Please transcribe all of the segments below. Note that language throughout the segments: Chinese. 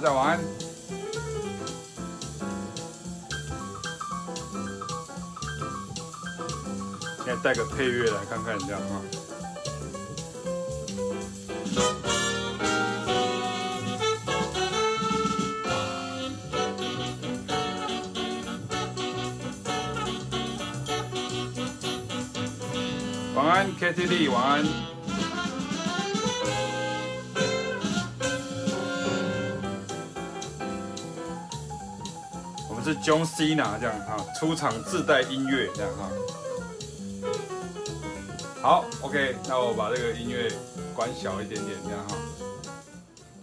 大家晚安。现在带个配乐来看看，人家啊。晚安，Katy 晚安。是 John Cena 这样哈，出场自带音乐这样哈。好，OK，那我把这个音乐关小一点点这样哈，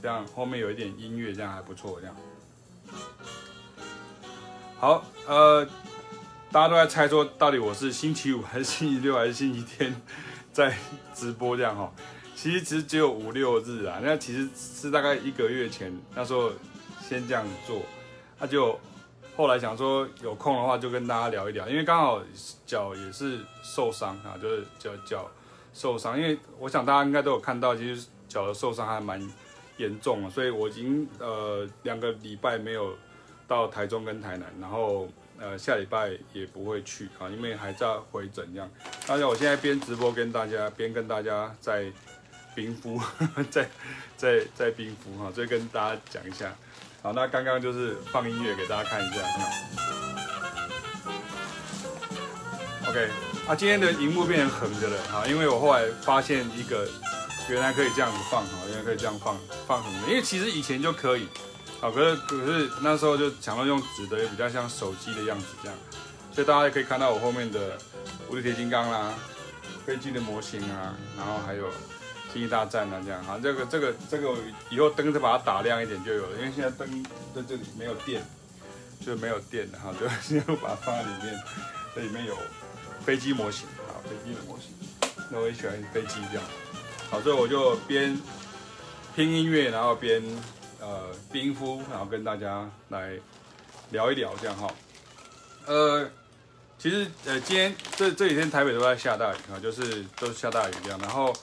这样后面有一点音乐，这样还不错这样。好，呃，大家都在猜说到底我是星期五还是星期六还是星期天在直播这样哈。其实其实只有五六日啊，那其实是大概一个月前那时候先这样做，那就。后来想说有空的话就跟大家聊一聊，因为刚好脚也是受伤啊，就是脚脚受伤。因为我想大家应该都有看到，其实脚的受伤还蛮严重的，所以我已经呃两个礼拜没有到台中跟台南，然后呃下礼拜也不会去啊，因为还在回诊这样。而且我现在边直播跟大家边跟大家在冰敷，在在在冰敷哈，所以跟大家讲一下。好，那刚刚就是放音乐给大家看一下。OK，啊，今天的荧幕变成横的了啊，因为我后来发现一个，原来可以这样子放哈，原来可以这样放放横的，因为其实以前就可以，好，可是可是那时候就想到用纸的，也比较像手机的样子这样，所以大家也可以看到我后面的无敌铁金刚啦，飞机的模型啊，然后还有。星际大战啊，这样。哈，这个这个这个以后灯再把它打亮一点就有了，因为现在灯在这里没有电，就是没有电的哈，就先把它放在里面，这里面有飞机模型啊，飞机的模型，那我也喜欢飞机这样，好，所以我就边听音乐，然后边呃冰敷，然后跟大家来聊一聊这样哈，呃，其实呃今天这这几天台北都在下大雨啊，就是都下大雨这样，然后。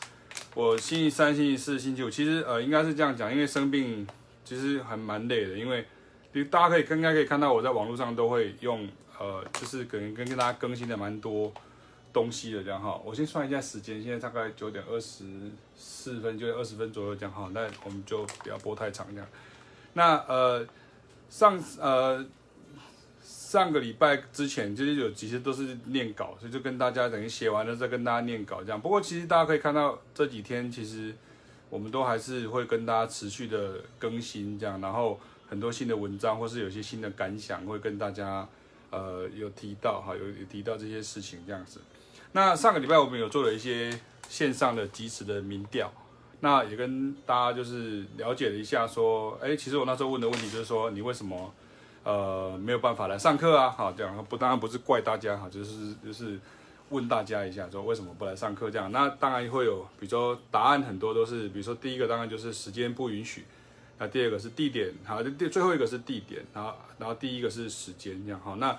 我星期三、星期四、星期五，其实呃应该是这样讲，因为生病其实还蛮累的，因为比如大家可以应该可以看到我在网络上都会用呃，就是可能跟跟大家更新的蛮多东西的这样哈。我先算一下时间，现在大概九点二十四分，就二十分左右这样哈。那我们就不要播太长这样。那呃上呃。上个礼拜之前就是有几次都是念稿，所以就跟大家等于写完了再跟大家念稿这样。不过其实大家可以看到这几天其实我们都还是会跟大家持续的更新这样，然后很多新的文章或是有些新的感想会跟大家呃有提到哈，有有提到这些事情这样子。那上个礼拜我们有做了一些线上的即时的民调，那也跟大家就是了解了一下说，哎，其实我那时候问的问题就是说你为什么？呃，没有办法来上课啊，好，这样不当然不是怪大家哈，就是就是问大家一下，说为什么不来上课这样？那当然会有，比如说答案很多都是，比如说第一个当然就是时间不允许，那第二个是地点，好，第最后一个是地点，然后然后第一个是时间这样，好，那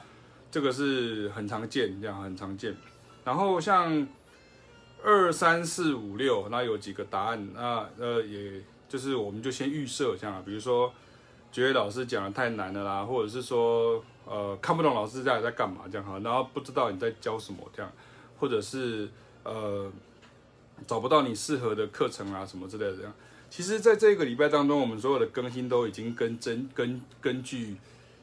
这个是很常见，这样很常见。然后像二三四五六，那有几个答案，那呃也就是我们就先预设这样，比如说。觉得老师讲的太难了啦，或者是说，呃，看不懂老师在在干嘛这样哈，然后不知道你在教什么这样，或者是呃，找不到你适合的课程啊什么之类的这样。其实，在这个礼拜当中，我们所有的更新都已经跟真根根据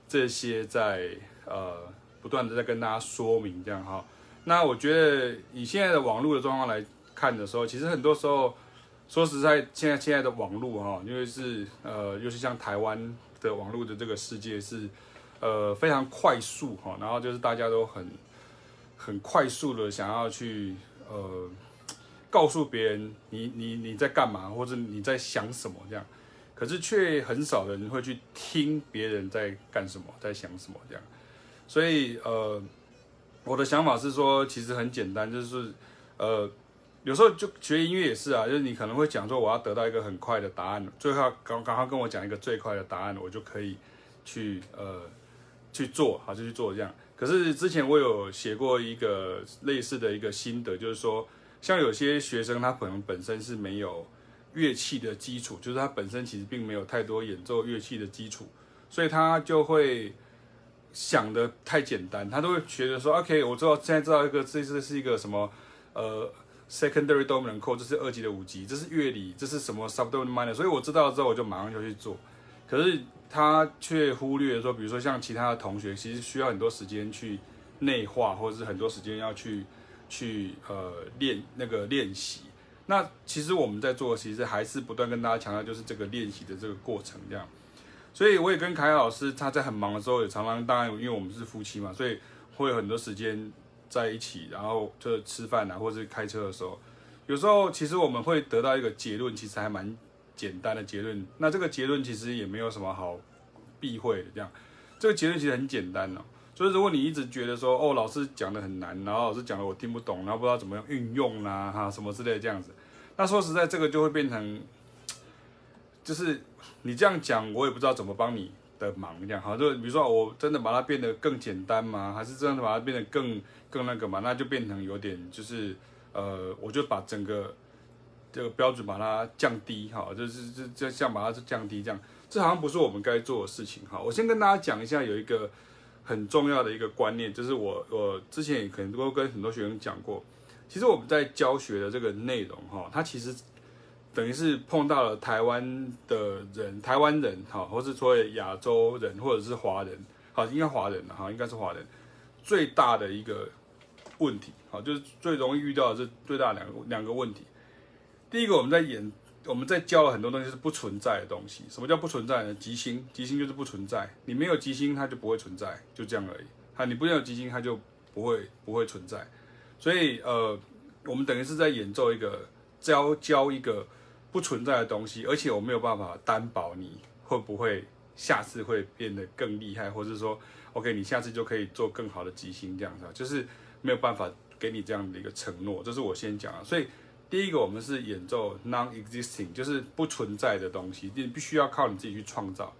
这些在呃不断的在跟大家说明这样哈。那我觉得以现在的网络的状况来看的时候，其实很多时候。说实在，现在现在的网络哈，因为是呃，尤其像台湾的网络的这个世界是呃非常快速哈，然后就是大家都很很快速的想要去呃告诉别人你你你在干嘛或者你在想什么这样，可是却很少人会去听别人在干什么，在想什么这样，所以呃我的想法是说，其实很简单，就是呃。有时候就学音乐也是啊，就是你可能会讲说我要得到一个很快的答案，最后刚刚刚跟我讲一个最快的答案，我就可以去呃去做，好就去做这样。可是之前我有写过一个类似的一个心得，就是说像有些学生他可能本身是没有乐器的基础，就是他本身其实并没有太多演奏乐器的基础，所以他就会想得太简单，他都会觉得说，OK，我知道现在知道一个，这这是一个什么，呃，secondary dominant chord，这是二级的五级，这是乐理，这是什么 subdominant minor，所以我知道了之后，我就马上就去做。可是他却忽略说，比如说像其他的同学，其实需要很多时间去内化，或者是很多时间要去去呃练那个练习。那其实我们在做，其实还是不断跟大家强调，就是这个练习的这个过程这样。所以我也跟凯凯老师，他在很忙的时候，也常常当然，因为我们是夫妻嘛，所以会有很多时间在一起，然后就吃饭啊，或是开车的时候，有时候其实我们会得到一个结论，其实还蛮简单的结论。那这个结论其实也没有什么好避讳的，这样，这个结论其实很简单哦。所以如果你一直觉得说，哦，老师讲的很难，然后老师讲的我听不懂，然后不知道怎么样运用啦，哈，什么之类的这样子。那说实在，这个就会变成，就是你这样讲，我也不知道怎么帮你的忙。这样好，就比如说，我真的把它变得更简单吗？还是真的把它变得更更那个嘛？那就变成有点就是，呃，我就把整个这个标准把它降低，哈，就是就就像把它降低这样，这好像不是我们该做的事情。哈，我先跟大家讲一下，有一个很重要的一个观念，就是我我之前也可能都跟很多学生讲过。其实我们在教学的这个内容，哈，它其实等于是碰到了台湾的人，台湾人，哈，或是说亚洲人，或者是华人，好，应该华人了，哈，应该是华人，最大的一个问题，好，就是最容易遇到的是最大两个两个问题。第一个，我们在演，我们在教了很多东西是不存在的东西。什么叫不存在呢？即兴，即兴就是不存在，你没有即兴，它就不会存在，就这样而已。哈，你不要有即兴，它就不会不会存在。所以，呃，我们等于是在演奏一个教教一个不存在的东西，而且我没有办法担保你会不会下次会变得更厉害，或者是说，OK，你下次就可以做更好的即兴这样子，就是没有办法给你这样的一个承诺。这是我先讲的。所以，第一个我们是演奏 non-existing，就是不存在的东西，你必须要靠你自己去创造。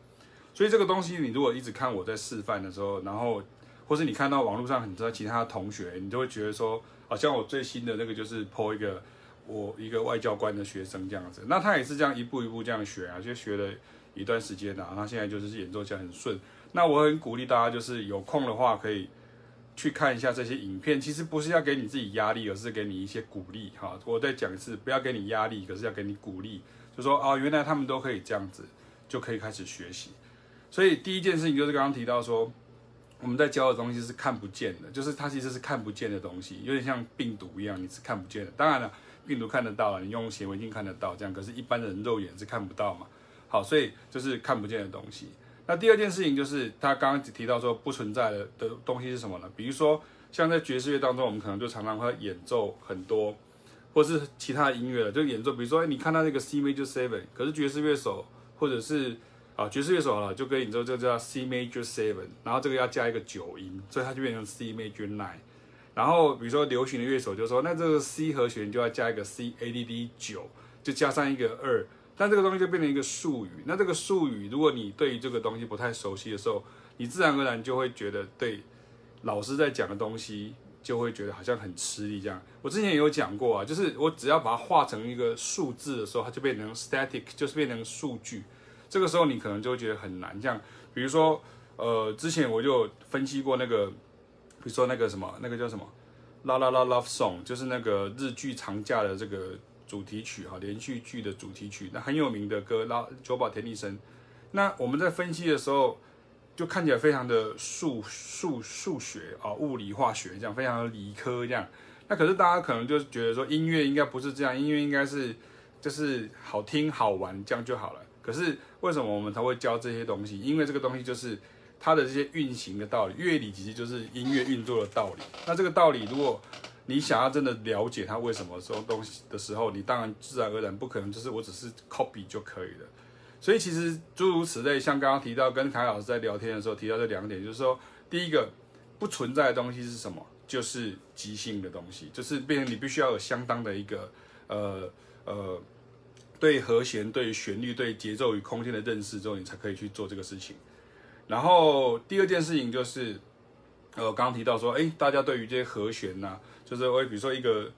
所以这个东西，你如果一直看我在示范的时候，然后或是你看到网络上很多其他同学，你就会觉得说，好像我最新的那个就是 po 一个我一个外交官的学生这样子，那他也是这样一步一步这样学啊，就学了一段时间啊，他现在就是演奏起来很顺。那我很鼓励大家，就是有空的话可以去看一下这些影片。其实不是要给你自己压力，而是给你一些鼓励哈。我再讲一次，不要给你压力，可是要给你鼓励，就说啊，原来他们都可以这样子，就可以开始学习。所以第一件事情就是刚刚提到说。我们在教的东西是看不见的，就是它其实是看不见的东西，有点像病毒一样，你是看不见的。当然了，病毒看得到了，你用显微镜看得到，这样，可是一般人肉眼是看不到嘛。好，所以就是看不见的东西。那第二件事情就是他刚刚提到说不存在的的东西是什么呢？比如说像在爵士乐当中，我们可能就常常会演奏很多，或是其他的音乐了就演奏，比如说，你看到那个 C major seven，可是爵士乐手或者是啊，爵士乐手好了，就跟你说这个叫 C major seven，然后这个要加一个九音，所以它就变成 C major nine。然后比如说流行的乐手就说，那这个 C 和弦就要加一个 C add 九，就加上一个二，但这个东西就变成一个术语。那这个术语，如果你对于这个东西不太熟悉的时候，你自然而然就会觉得对老师在讲的东西就会觉得好像很吃力这样。我之前也有讲过啊，就是我只要把它画成一个数字的时候，它就变成 static，就是变成数据。这个时候你可能就会觉得很难，这样比如说，呃，之前我就分析过那个，比如说那个什么，那个叫什么，啦啦啦 Love Song，就是那个日剧长假的这个主题曲哈，连续剧的主题曲，那很有名的歌，拉久保田利伸。那我们在分析的时候，就看起来非常的数数数学啊，物理化学这样，非常的理科这样。那可是大家可能就觉得说，音乐应该不是这样，音乐应该是就是好听好玩这样就好了。可是为什么我们才会教这些东西？因为这个东西就是它的这些运行的道理，乐理其实就是音乐运作的道理。那这个道理，如果你想要真的了解它为什么说东西的时候，你当然自然而然不可能就是我只是 copy 就可以了。所以其实诸如此类，像刚刚提到跟凯老师在聊天的时候提到这两点，就是说第一个不存在的东西是什么？就是即兴的东西，就是变成你必须要有相当的一个呃呃。对和弦、对旋律、对节奏与空间的认识之后，你才可以去做这个事情。然后第二件事情就是，呃，刚刚提到说，哎，大家对于这些和弦呐、就是我比如说一个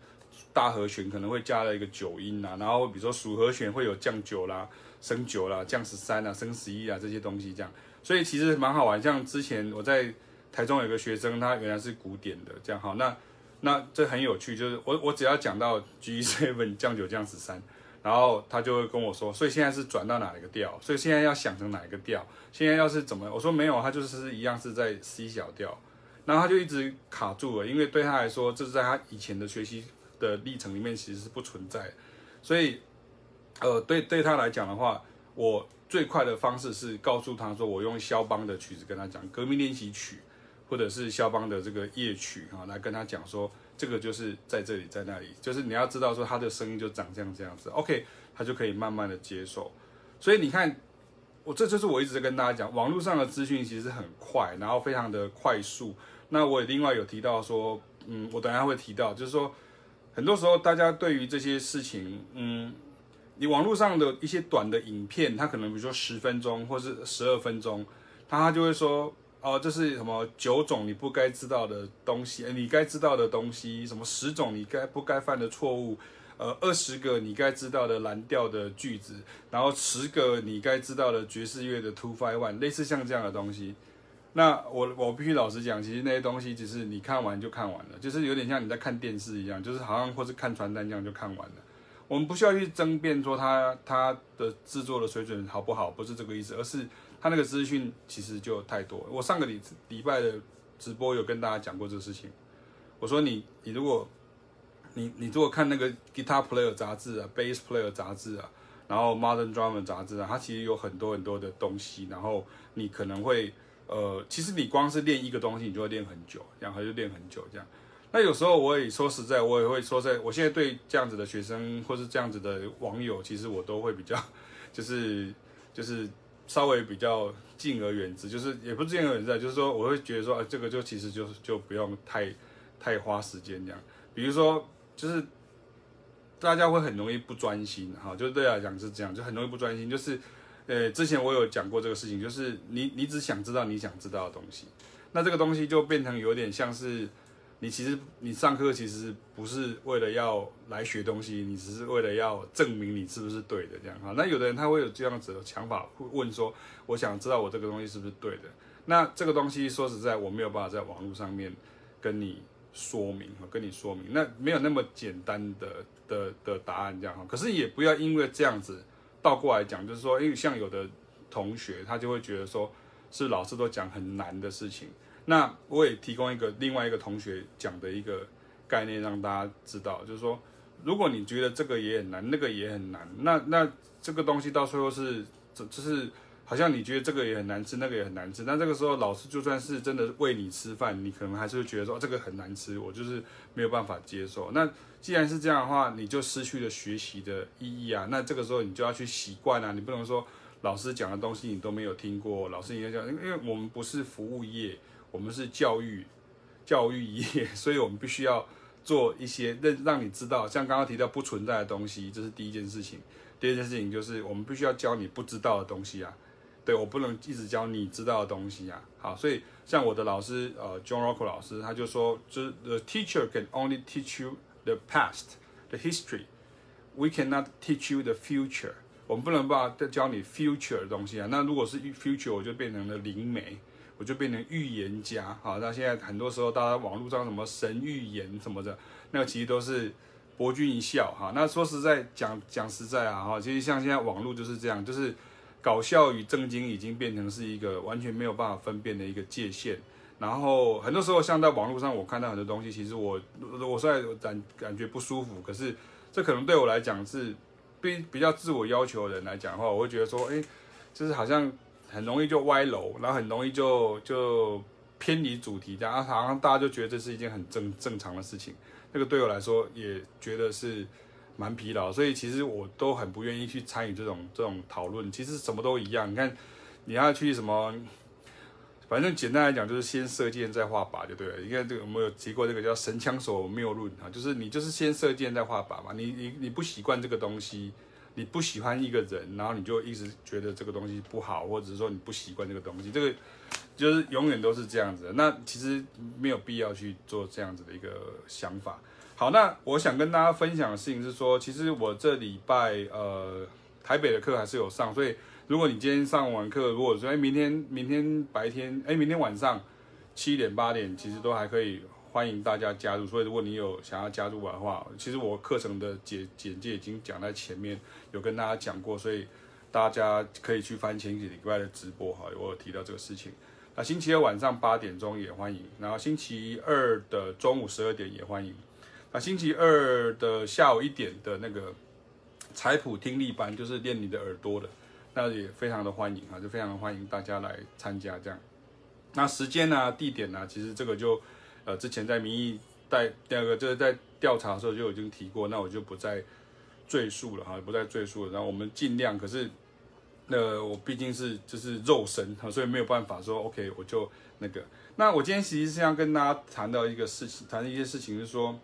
大和弦可能会加了一个九音啊，然后比如说属和弦会有降九啦、升九啦、降十三啦、升十一啊这些东西这样，所以其实蛮好玩。像之前我在台中有个学生，他原来是古典的这样，好，那那这很有趣，就是我我只要讲到 G7 降九降十三。然后他就会跟我说，所以现在是转到哪一个调？所以现在要想成哪一个调？现在要是怎么？我说没有，他就是一样是在 C 小调。然后他就一直卡住了，因为对他来说，这是在他以前的学习的历程里面其实是不存在。所以，呃，对对他来讲的话，我最快的方式是告诉他说，我用肖邦的曲子跟他讲革命练习曲，或者是肖邦的这个夜曲啊，来跟他讲说。这个就是在这里，在那里，就是你要知道说他的声音就长这样这样子，OK，他就可以慢慢的接受。所以你看，我这就是我一直在跟大家讲，网络上的资讯其实很快，然后非常的快速。那我也另外有提到说，嗯，我等下会提到，就是说很多时候大家对于这些事情，嗯，你网络上的一些短的影片，它可能比如说十分钟或是十二分钟，它就会说。哦，这是什么九种你不该知道的东西？你该知道的东西，什么十种你该不该犯的错误？呃，二十个你该知道的蓝调的句子，然后十个你该知道的爵士乐的 two five one，类似像这样的东西。那我我必须老实讲，其实那些东西只是你看完就看完了，就是有点像你在看电视一样，就是好像或是看传单这样就看完了。我们不需要去争辩说它它的制作的水准好不好，不是这个意思，而是。他那个资讯其实就太多。我上个礼礼拜的直播有跟大家讲过这个事情。我说你你如果你你如果看那个 Guitar Player 杂志啊，Bass Player 杂志啊，然后 Modern Drummer 杂志啊，它其实有很多很多的东西。然后你可能会呃，其实你光是练一个东西，你就会练很久，然后就练很久这样。那有时候我也说实在，我也会说在，我现在对这样子的学生或是这样子的网友，其实我都会比较就是 就是。稍微比较敬而远之，就是也不是敬而远之，就是说我会觉得说，啊，这个就其实就就不用太太花时间这样。比如说，就是大家会很容易不专心，哈，就对来讲是这样，就很容易不专心。就是，呃，之前我有讲过这个事情，就是你你只想知道你想知道的东西，那这个东西就变成有点像是。你其实你上课其实不是为了要来学东西，你只是为了要证明你是不是对的这样哈。那有的人他会有这样子的想法，会问说：“我想知道我这个东西是不是对的？”那这个东西说实在，我没有办法在网络上面跟你说明和跟你说明，那没有那么简单的的的答案这样哈。可是也不要因为这样子倒过来讲，就是说，因为像有的同学他就会觉得说，是老师都讲很难的事情。那我也提供一个另外一个同学讲的一个概念，让大家知道，就是说，如果你觉得这个也很难，那个也很难，那那这个东西到最后是，这就是好像你觉得这个也很难吃，那个也很难吃，那这个时候老师就算是真的喂你吃饭，你可能还是会觉得说这个很难吃，我就是没有办法接受。那既然是这样的话，你就失去了学习的意义啊。那这个时候你就要去习惯啊，你不能说老师讲的东西你都没有听过，老师应该讲，因为我们不是服务业。我们是教育教育业，所以我们必须要做一些让让你知道，像刚刚提到不存在的东西，这是第一件事情。第二件事情就是我们必须要教你不知道的东西啊。对，我不能一直教你知道的东西啊。好，所以像我的老师呃，John Rocco 老师，他就说，就是 The teacher can only teach you the past, the history. We cannot teach you the future. 我们不能把再教你 future 的东西啊。那如果是 future，我就变成了灵媒。我就变成预言家，好，那现在很多时候，大家网络上什么神预言什么的，那个其实都是博君一笑，哈。那说实在讲讲实在啊，哈，其实像现在网络就是这样，就是搞笑与正经已经变成是一个完全没有办法分辨的一个界限。然后很多时候，像在网络上我看到很多东西，其实我我实在感感觉不舒服，可是这可能对我来讲是比比较自我要求的人来讲的话，我会觉得说，哎，就是好像。很容易就歪楼，然后很容易就就偏离主题，这样好像大家就觉得这是一件很正正常的事情。那个对我来说也觉得是蛮疲劳，所以其实我都很不愿意去参与这种这种讨论。其实什么都一样，你看你要去什么，反正简单来讲就是先射箭再画靶就对了。你看这个我们有提过这个叫神枪手谬论啊，就是你就是先射箭再画靶嘛。你你你不习惯这个东西。你不喜欢一个人，然后你就一直觉得这个东西不好，或者是说你不习惯这个东西，这个就是永远都是这样子的。那其实没有必要去做这样子的一个想法。好，那我想跟大家分享的事情是说，其实我这礼拜呃台北的课还是有上，所以如果你今天上完课，如果说哎明天明天白天哎明天晚上七点八点，其实都还可以欢迎大家加入。所以如果你有想要加入的话，其实我课程的简简介已经讲在前面，有跟大家讲过，所以大家可以去翻前几礼拜的直播哈，我有提到这个事情。那星期二晚上八点钟也欢迎，然后星期二的中午十二点也欢迎。啊星期二的下午一点的那个彩谱听力班，就是练你的耳朵的，那也非常的欢迎啊，就非常的欢迎大家来参加这样。那时间呢、地点呢、其实这个就呃之前在民意带第二个就是在调查的时候就已经提过，那我就不再赘述了哈，不再赘述了。然后我们尽量，可是那我毕竟是就是肉身哈，所以没有办法说 OK 我就那个。那我今天其实是要跟大家谈到一个事情，谈一些事情是说。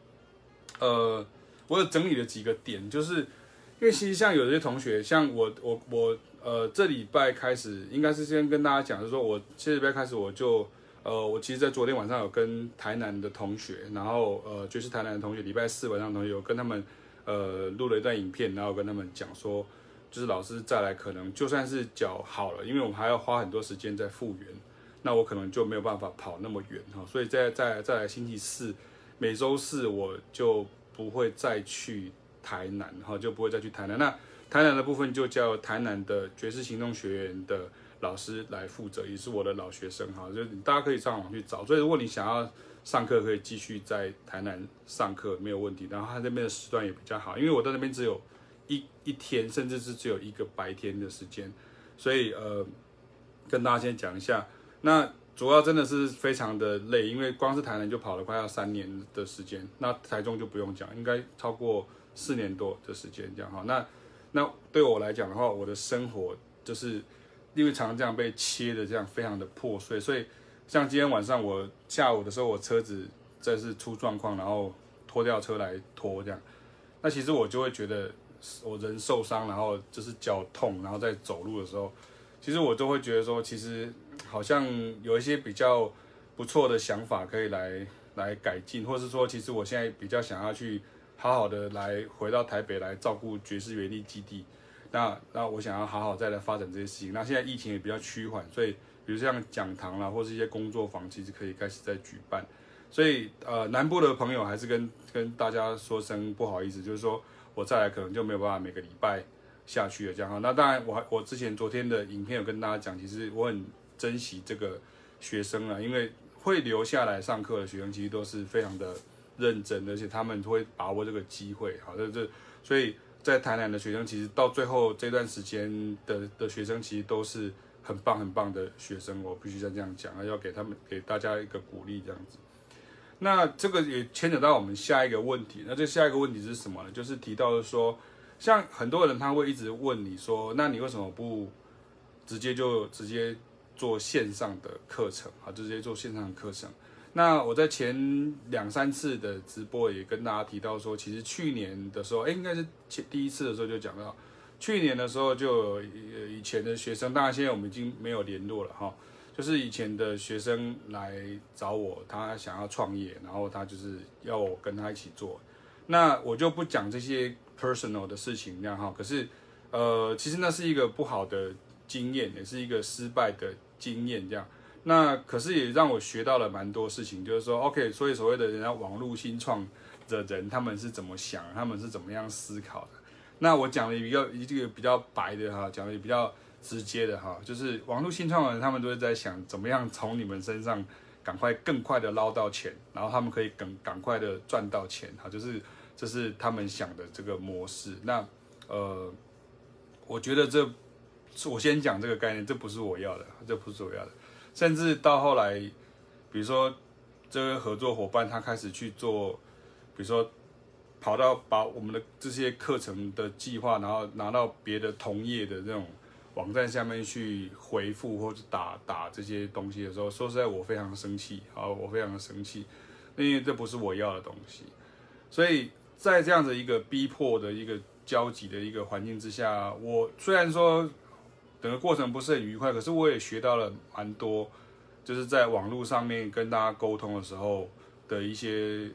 呃，我有整理了几个点，就是因为其实像有些同学，像我我我呃，这礼拜开始应该是先跟大家讲，就是说我这礼拜开始我就呃，我其实，在昨天晚上有跟台南的同学，然后呃，就是台南的同学，礼拜四晚上同学有跟他们呃录了一段影片，然后跟他们讲说，就是老师再来可能就算是脚好了，因为我们还要花很多时间在复原，那我可能就没有办法跑那么远哈，所以再再再来星期四。每周四我就不会再去台南，哈，就不会再去台南。那台南的部分就叫台南的爵士行动学院的老师来负责，也是我的老学生，哈，就大家可以上网去找。所以如果你想要上课，可以继续在台南上课，没有问题。然后他那边的时段也比较好，因为我在那边只有一一天，甚至是只有一个白天的时间，所以呃，跟大家先讲一下那。主要真的是非常的累，因为光是台南就跑了快要三年的时间，那台中就不用讲，应该超过四年多的时间这样哈。那那对我来讲的话，我的生活就是因为常常这样被切的这样非常的破碎，所以像今天晚上我下午的时候，我车子这是出状况，然后拖吊车来拖这样，那其实我就会觉得我人受伤，然后就是脚痛，然后在走路的时候，其实我就会觉得说，其实。好像有一些比较不错的想法可以来来改进，或是说，其实我现在比较想要去好好的来回到台北来照顾爵士园艺基地。那那我想要好好再来发展这些事情。那现在疫情也比较趋缓，所以比如像讲堂啦，或是一些工作坊，其实可以开始再举办。所以呃，南部的朋友还是跟跟大家说声不好意思，就是说我再来可能就没有办法每个礼拜下去了这样哈。那当然我，我我之前昨天的影片有跟大家讲，其实我很。珍惜这个学生啊，因为会留下来上课的学生，其实都是非常的认真，而且他们会把握这个机会。好，这这，所以在台南的学生，其实到最后这段时间的的学生，其实都是很棒很棒的学生。我必须再这样讲，要给他们给大家一个鼓励，这样子。那这个也牵扯到我们下一个问题。那这下一个问题是什么呢？就是提到说，像很多人他会一直问你说，那你为什么不直接就直接？做线上的课程啊，就直接做线上的课程。那我在前两三次的直播也跟大家提到说，其实去年的时候，哎，应该是前第一次的时候就讲到，去年的时候就有以前的学生，当然现在我们已经没有联络了哈，就是以前的学生来找我，他想要创业，然后他就是要我跟他一起做。那我就不讲这些 personal 的事情，这样哈。可是，呃，其实那是一个不好的经验，也是一个失败的。经验这样，那可是也让我学到了蛮多事情，就是说，OK，所以所谓的人家网络新创的人，他们是怎么想，他们是怎么样思考的？那我讲的比较一个比较白的哈，讲的比较直接的哈，就是网络新创的人，他们都是在想怎么样从你们身上赶快更快的捞到钱，然后他们可以更赶快的赚到钱哈，就是这是他们想的这个模式。那呃，我觉得这。我先讲这个概念，这不是我要的，这不是我要的。甚至到后来，比如说这个合作伙伴他开始去做，比如说跑到把我们的这些课程的计划，然后拿到别的同业的这种网站下面去回复或者打打这些东西的时候，说实在我非常生气啊，我非常的生气，因为这不是我要的东西。所以在这样的一个逼迫的一个交集的一个环境之下，我虽然说。整个过程不是很愉快，可是我也学到了蛮多，就是在网络上面跟大家沟通的时候的一些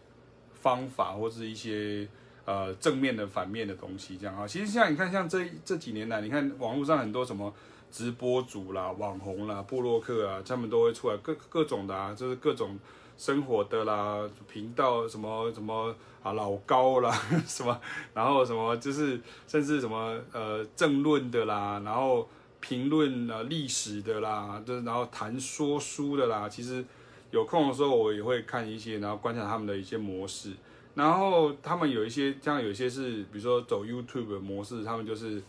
方法或是一些呃正面的、反面的东西，这样啊。其实像你看，像这这几年来，你看网络上很多什么直播主啦、网红啦、部落客啊，他们都会出来各各种的啊，就是各种生活的啦、频道什么什么啊、老高啦 什么，然后什么就是甚至什么呃政论的啦，然后评论呃历史的啦，就是然后谈说书的啦，其实。有空的时候，我也会看一些，然后观察他们的一些模式。然后他们有一些，像有一些是，比如说走 YouTube 的模式，他们就是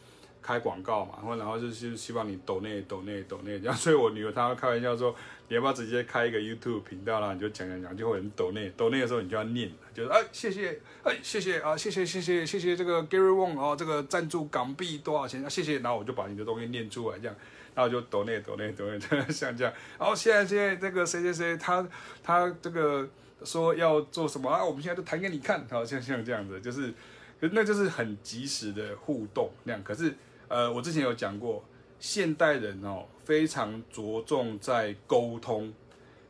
开广告嘛，然后然后就是希望你抖内抖内抖内这样。所以我女儿她会开玩笑说，你要不要直接开一个 YouTube 频道啦？你就讲讲讲，就会很抖内抖内的时候，你就要念，就是哎谢谢哎谢谢啊谢谢谢谢谢谢这个 Gary Wong 哦，这个赞助港币多少钱啊谢谢，然后我就把你的东西念出来这样。然后就抖内抖内抖内，像这样。然后现在现在这个谁谁谁，他他这个说要做什么啊？我们现在就弹给你看，好像像这样子，就是，那就是很及时的互动那样。可是呃，我之前有讲过，现代人哦非常着重在沟通，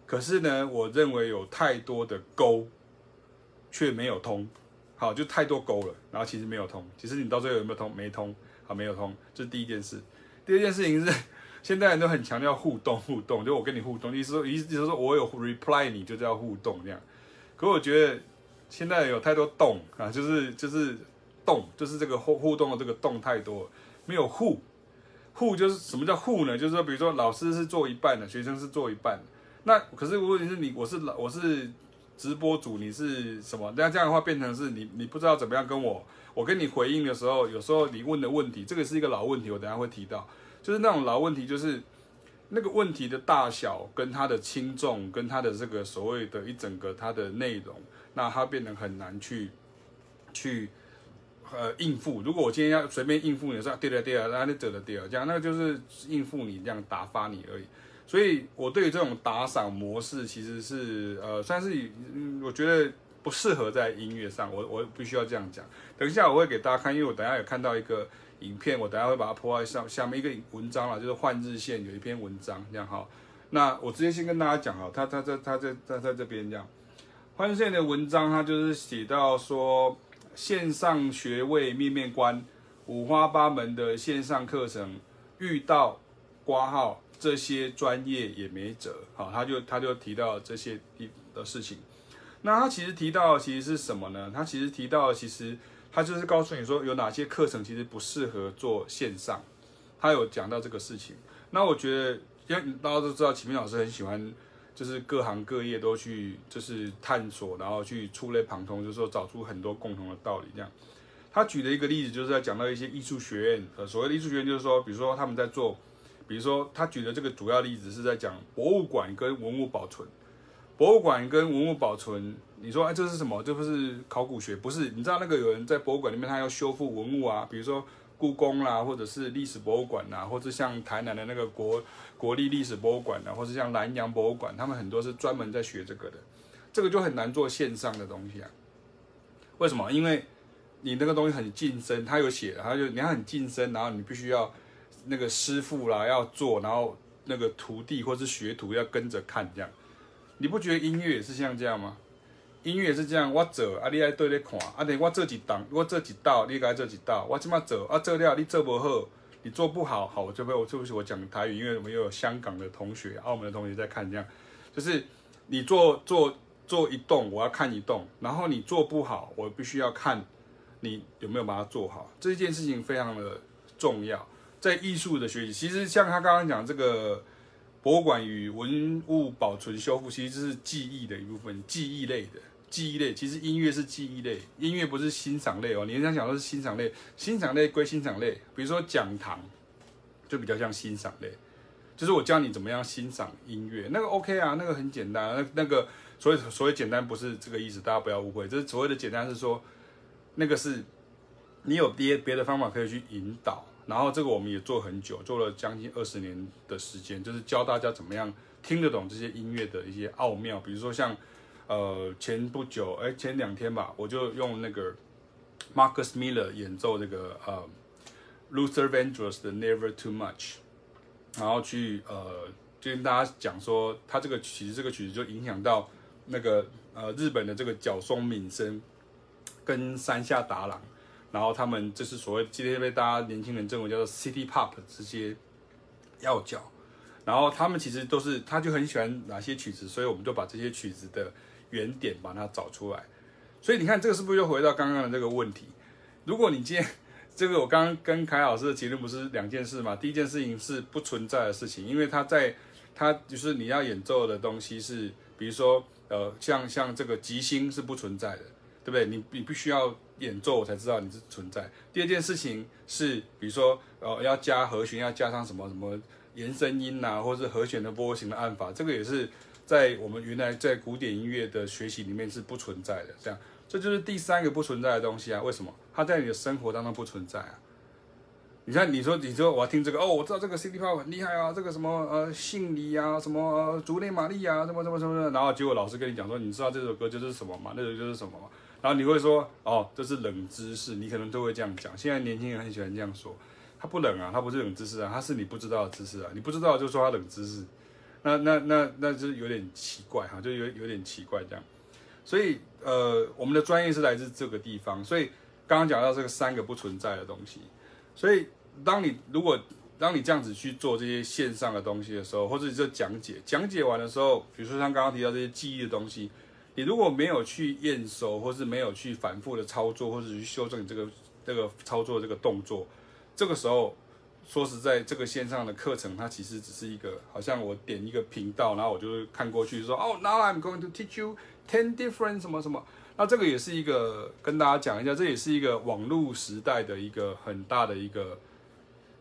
可是呢，我认为有太多的沟却没有通，好，就太多沟了，然后其实没有通。其实你到最后有没有通？没通，好，没有通，这是第一件事。第二件事情是。现代人都很强调互动，互动就我跟你互动，意思说意思就是说我有 reply 你就叫互动这样。可我觉得现在有太多动啊，就是就是动，就是这个互互动的这个动太多，没有互。互就是什么叫互呢？就是说比如说老师是做一半的，学生是做一半。那可是如果你是你，我是老我是直播主，你是什么？那这样的话变成是你你不知道怎么样跟我，我跟你回应的时候，有时候你问的问题，这个是一个老问题，我等下会提到。就是那种老问题，就是那个问题的大小跟它的轻重，跟它的这个所谓的一整个它的内容，那它变得很难去去呃应付。如果我今天要随便应付你说对了对了，那你得了对了，这样那个就是应付你这样打发你而已。所以我对于这种打赏模式其实是呃算是嗯，我觉得不适合在音乐上。我我必须要这样讲。等一下我会给大家看，因为我等下有看到一个。影片我等下会把它铺在上下面一个文章了，就是换日线有一篇文章这样哈。那我直接先跟大家讲哈，他他在他在他在这边这样换日线的文章，他就是写到说线上学位面面观，五花八门的线上课程，遇到挂号这些专业也没辙。好，他就他就提到这些的事情。那他其实提到其实是什么呢？他其实提到其实。他就是告诉你说有哪些课程其实不适合做线上，他有讲到这个事情。那我觉得，因为大家都知道，启明老师很喜欢，就是各行各业都去就是探索，然后去触类旁通，就是说找出很多共同的道理。这样，他举的一个例子就是在讲到一些艺术学院，呃，所谓的艺术学院就是说，比如说他们在做，比如说他举的这个主要例子是在讲博物馆跟文物保存。博物馆跟文物保存，你说哎，这是什么？这不是考古学？不是？你知道那个有人在博物馆里面，他要修复文物啊，比如说故宫啦，或者是历史博物馆呐，或者像台南的那个国国立历史博物馆呐，或者像南洋博物馆，他们很多是专门在学这个的。这个就很难做线上的东西啊。为什么？因为你那个东西很近身，他有写，他就你要很近身，然后你必须要那个师傅啦要做，然后那个徒弟或是学徒要跟着看这样。你不觉得音乐也是像这样吗？音乐也是这样，我做啊，你爱对咧看啊，等我做几档，我做几道，你该做几道，我这么做啊，做了你做不好，你做不好，好，我这边我对不起，我讲台语，因为我们又有香港的同学、澳门的同学在看，这样就是你做做做一栋，我要看一栋，然后你做不好，我必须要看你有没有把它做好，这件事情非常的重要，在艺术的学习，其实像他刚刚讲这个。博物馆与文物保存修复，其实这是记忆的一部分，记忆类的记忆类。其实音乐是记忆类，音乐不是欣赏类哦。你想讲的是欣赏类，欣赏类归欣赏类。比如说讲堂，就比较像欣赏类，就是我教你怎么样欣赏音乐，那个 OK 啊，那个很简单。那那个所以所谓简单不是这个意思，大家不要误会。这是所谓的简单是说，那个是你有别别的方法可以去引导。然后这个我们也做很久，做了将近二十年的时间，就是教大家怎么样听得懂这些音乐的一些奥妙。比如说像，呃，前不久，哎，前两天吧，我就用那个 Marcus Miller 演奏这个呃 Luther Vandross 的 Never Too Much，然后去呃就跟大家讲说，他这个其实这个曲子就影响到那个呃日本的这个角松敏生跟山下达郎，然后他们就是所谓今天被大家年轻人称为叫做 City Pop 这些要角，然后他们其实都是他就很喜欢哪些曲子，所以我们就把这些曲子的原点把它找出来。所以你看这个是不是又回到刚刚的这个问题？如果你今天这个我刚刚跟凯老师的结论不是两件事吗？第一件事情是不存在的事情，因为他在他就是你要演奏的东西是，比如说呃像像这个即兴是不存在的，对不对？你你必须要演奏我才知道你是存在。第二件事情是，比如说呃要加和弦，要加上什么什么延伸音呐、啊，或是和弦的波形的按法，这个也是在我们原来在古典音乐的学习里面是不存在的。这样，这就是第三个不存在的东西啊？为什么？它在你的生活当中不存在啊？你看，你说，你说我要听这个哦，我知道这个 City Pop 很厉害啊，这个什么呃，信里啊，什么呃，竹内玛利亚，什么什么什么的，然后结果老师跟你讲说，你知道这首歌就是什么吗？那首就是什么吗？然后你会说，哦，这是冷知识，你可能都会这样讲。现在年轻人很喜欢这样说，他不冷啊，他不是冷知识啊，他是你不知道的知识啊，你不知道就说他冷知识，那那那那就是有点奇怪哈，就有有点奇怪这样。所以呃，我们的专业是来自这个地方，所以刚刚讲到这个三个不存在的东西。所以，当你如果当你这样子去做这些线上的东西的时候，或者是讲解讲解完的时候，比如说像刚刚提到这些记忆的东西，你如果没有去验收，或是没有去反复的操作，或者去修正你这个这个操作这个动作，这个时候说实在，这个线上的课程它其实只是一个，好像我点一个频道，然后我就看过去说，哦，Now I'm going to teach you ten different 什么什么。那这个也是一个跟大家讲一下，这也是一个网络时代的一个很大的一个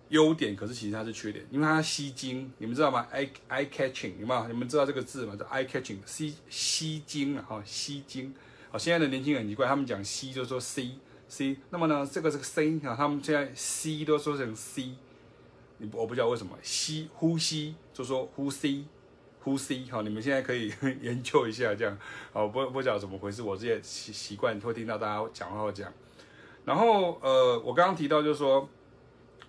优点，可是其实它是缺点，因为它吸睛，你们知道吗？eye eye catching，有没有？你们知道这个字吗？叫 eye catching，吸吸睛啊，哈，吸睛。好，现在的年轻人很奇怪，他们讲吸就说 c c，那么呢，这个这个 c 啊，他们现在吸都说成 c，我不知道为什么，吸呼吸就说呼吸。呼吸，好，你们现在可以研究一下，这样，好，不不知道怎么回事，我这些习习惯会听到大家讲话会这样，然后呃，我刚刚提到就是说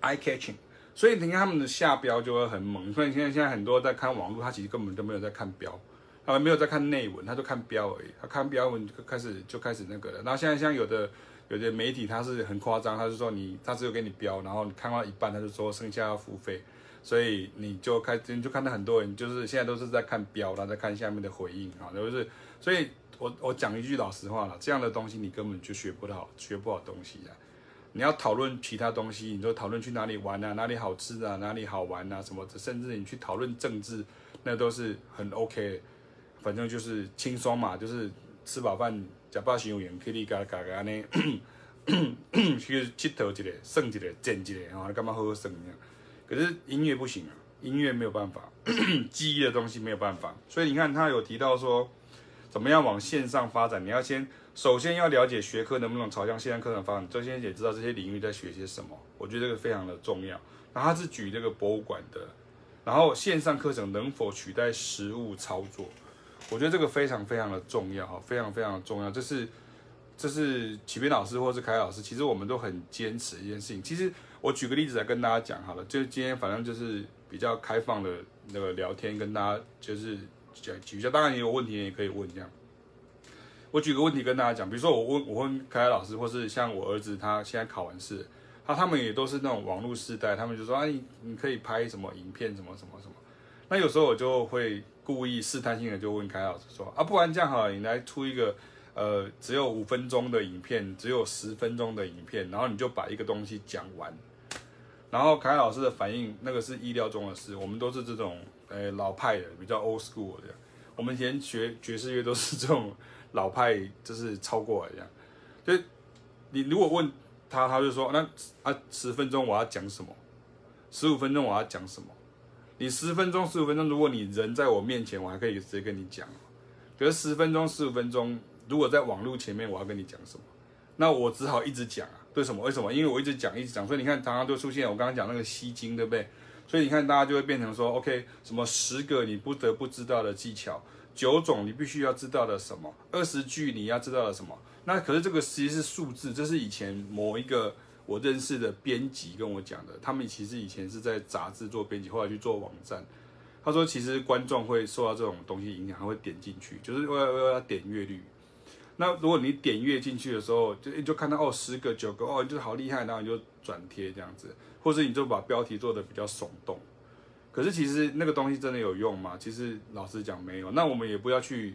，eye catching，所以你看他们的下标就会很猛，所以现在现在很多在看网络，他其实根本就没有在看标，他没有在看内文，他就看标而已，他看标文就开始就开始那个了。然后现在像有的有的媒体他是很夸张，他就说你他只有给你标，然后你看到一半他就说剩下要付费。所以你就开，你就看到很多人，就是现在都是在看标，然后在看下面的回应啊，就是，所以我我讲一句老实话了，这样的东西你根本就学不到，学不好东西啊。你要讨论其他东西，你就讨论去哪里玩啊，哪里好吃啊，哪里好玩啊，什么的，甚至你去讨论政治，那都是很 OK，反正就是轻松嘛，就是吃饱饭，假把心有缘，可以嘎嘎嘎呢，去佚佗一个，耍一个，贱一个，啊，干嘛好好耍？可是音乐不行啊，音乐没有办法，记忆的东西没有办法，所以你看他有提到说，怎么样往线上发展？你要先首先要了解学科能不能朝向线上课程发展，首先也知道这些领域在学些什么。我觉得这个非常的重要。然后他是举这个博物馆的，然后线上课程能否取代实物操作？我觉得这个非常非常的重要哈，非常非常的重要。这是这是启斌老师或是凯老师，其实我们都很坚持一件事情。其实。我举个例子来跟大家讲好了，就今天反正就是比较开放的那个聊天，跟大家就是讲举一下，当然你有问题也可以问这样。我举个问题跟大家讲，比如说我问我问凯凯老师，或是像我儿子他现在考完试，他他们也都是那种网络时代，他们就说哎，你可以拍什么影片，什么什么什么。那有时候我就会故意试探性的就问凯老师说啊，不然这样好了，你来出一个。呃，只有五分钟的影片，只有十分钟的影片，然后你就把一个东西讲完。然后凯老师的反应，那个是意料中的事。我们都是这种，呃，老派的，比较 old school 的。我们以前学爵士乐都是这种老派，就是超过来这样。就你如果问他，他就说，那啊，十分钟我要讲什么？十五分钟我要讲什么？你十分钟、十五分钟，如果你人在我面前，我还可以直接跟你讲。可是十分钟、十五分钟。如果在网络前面，我要跟你讲什么，那我只好一直讲啊。对什么？为什么？因为我一直讲，一直讲，所以你看，常常就出现我刚刚讲那个吸睛，对不对？所以你看，大家就会变成说，OK，什么十个你不得不知道的技巧，九种你必须要知道的什么，二十句你要知道的什么。那可是这个其实是数字，这是以前某一个我认识的编辑跟我讲的，他们其实以前是在杂志做编辑，后来去做网站。他说其实观众会受到这种东西影响，他会点进去，就是为了为了点阅率。那如果你点阅进去的时候，就你就看到哦十个九个哦，你就好厉害，然后你就转贴这样子，或者你就把标题做得比较耸动。可是其实那个东西真的有用吗？其实老实讲没有。那我们也不要去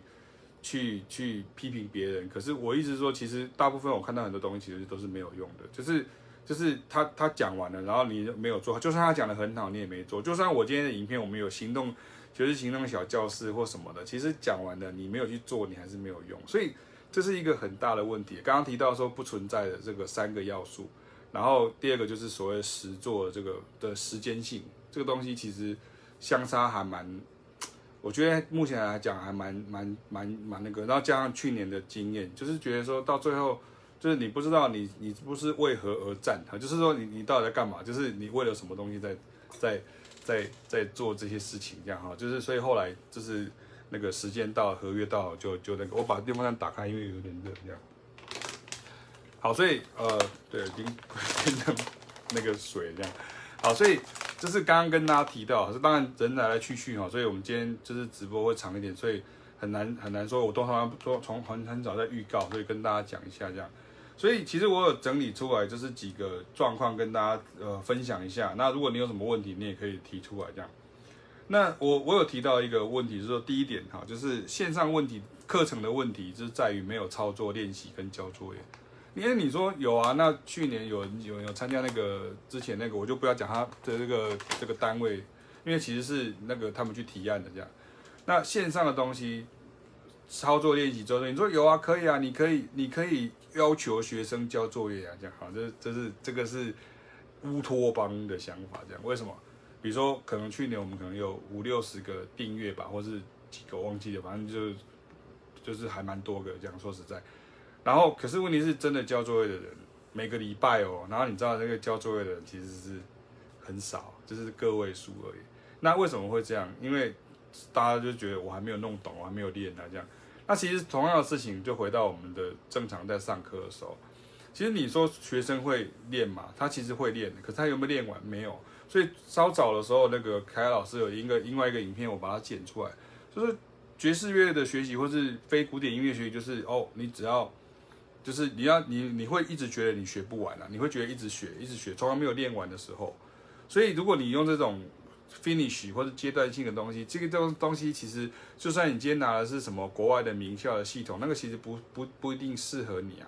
去去批评别人。可是我一直说，其实大部分我看到很多东西其实都是没有用的，就是就是他他讲完了，然后你没有做，就算他讲得很好，你也没做。就算我今天的影片我们有行动，就是行动小教室或什么的，其实讲完了你没有去做，你还是没有用。所以。这是一个很大的问题。刚刚提到说不存在的这个三个要素，然后第二个就是所谓实作的这个的时间性，这个东西其实相差还蛮，我觉得目前来讲还蛮蛮蛮蛮那个。然后加上去年的经验，就是觉得说到最后，就是你不知道你你不是为何而战哈，就是说你你到底在干嘛？就是你为了什么东西在在在在做这些事情这样哈，就是所以后来就是。那个时间到，合约到，就就那个，我把电风扇打开，因为有点热，这样。好，所以呃，对，已经 变成那个水这样。好，所以这是刚刚跟大家提到，是当然人来来去去哈，所以我们今天就是直播会长一点，所以很难很难说，我都常常说从很很早在预告，所以跟大家讲一下这样。所以其实我有整理出来，就是几个状况跟大家呃分享一下。那如果你有什么问题，你也可以提出来这样。那我我有提到一个问题，是说第一点哈，就是线上问题课程的问题，就是在于没有操作练习跟交作业。因为你说有啊，那去年有有有参加那个之前那个，我就不要讲他的这个这个单位，因为其实是那个他们去提案的这样。那线上的东西操作练习交作业，你说有啊，可以啊，你可以你可以要求学生交作业啊，这样好，这这是这个是乌托邦的想法，这样为什么？比如说，可能去年我们可能有五六十个订阅吧，或是几个忘记了，反正就就是还蛮多个这样。说实在，然后可是问题是真的交作业的人，每个礼拜哦，然后你知道那个交作业的人其实是很少，就是个位数而已。那为什么会这样？因为大家就觉得我还没有弄懂，我还没有练啊这样。那其实同样的事情就回到我们的正常在上课的时候，其实你说学生会练嘛？他其实会练，可是他有没有练完？没有。所以稍早的时候，那个凯老师有一个另外一个影片，我把它剪出来，就是爵士乐的学习或是非古典音乐学习，就是哦，你只要就是你要你你会一直觉得你学不完啊，你会觉得一直学一直学，从来没有练完的时候。所以如果你用这种 finish 或者阶段性的东西，这个东东西其实就算你今天拿的是什么国外的名校的系统，那个其实不不不一定适合你啊。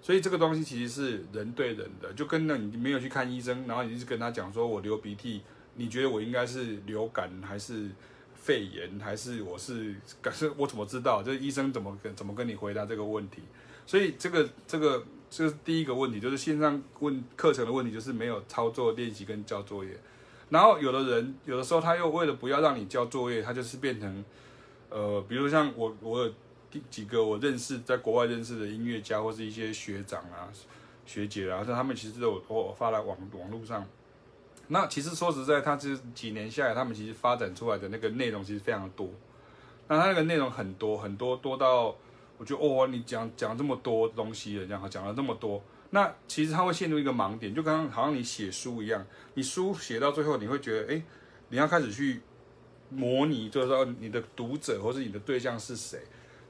所以这个东西其实是人对人的，就跟那你没有去看医生，然后你一直跟他讲说，我流鼻涕，你觉得我应该是流感还是肺炎，还是我是？可是我怎么知道？这医生怎么跟怎么跟你回答这个问题？所以这个这个这是第一个问题，就是线上问课程的问题，就是没有操作练习跟交作业。然后有的人有的时候他又为了不要让你交作业，他就是变成呃，比如像我我有。几个我认识在国外认识的音乐家或是一些学长啊、学姐啊，像他们其实都有我发来网网络上。那其实说实在，他这几年下来，他们其实发展出来的那个内容其实非常多。那他那个内容很多很多多到，我觉得哦，你讲讲这么多东西了，这样讲了那么多，那其实他会陷入一个盲点，就刚刚好像你写书一样，你书写到最后，你会觉得哎，你要开始去模拟，就是说你的读者或是你的对象是谁。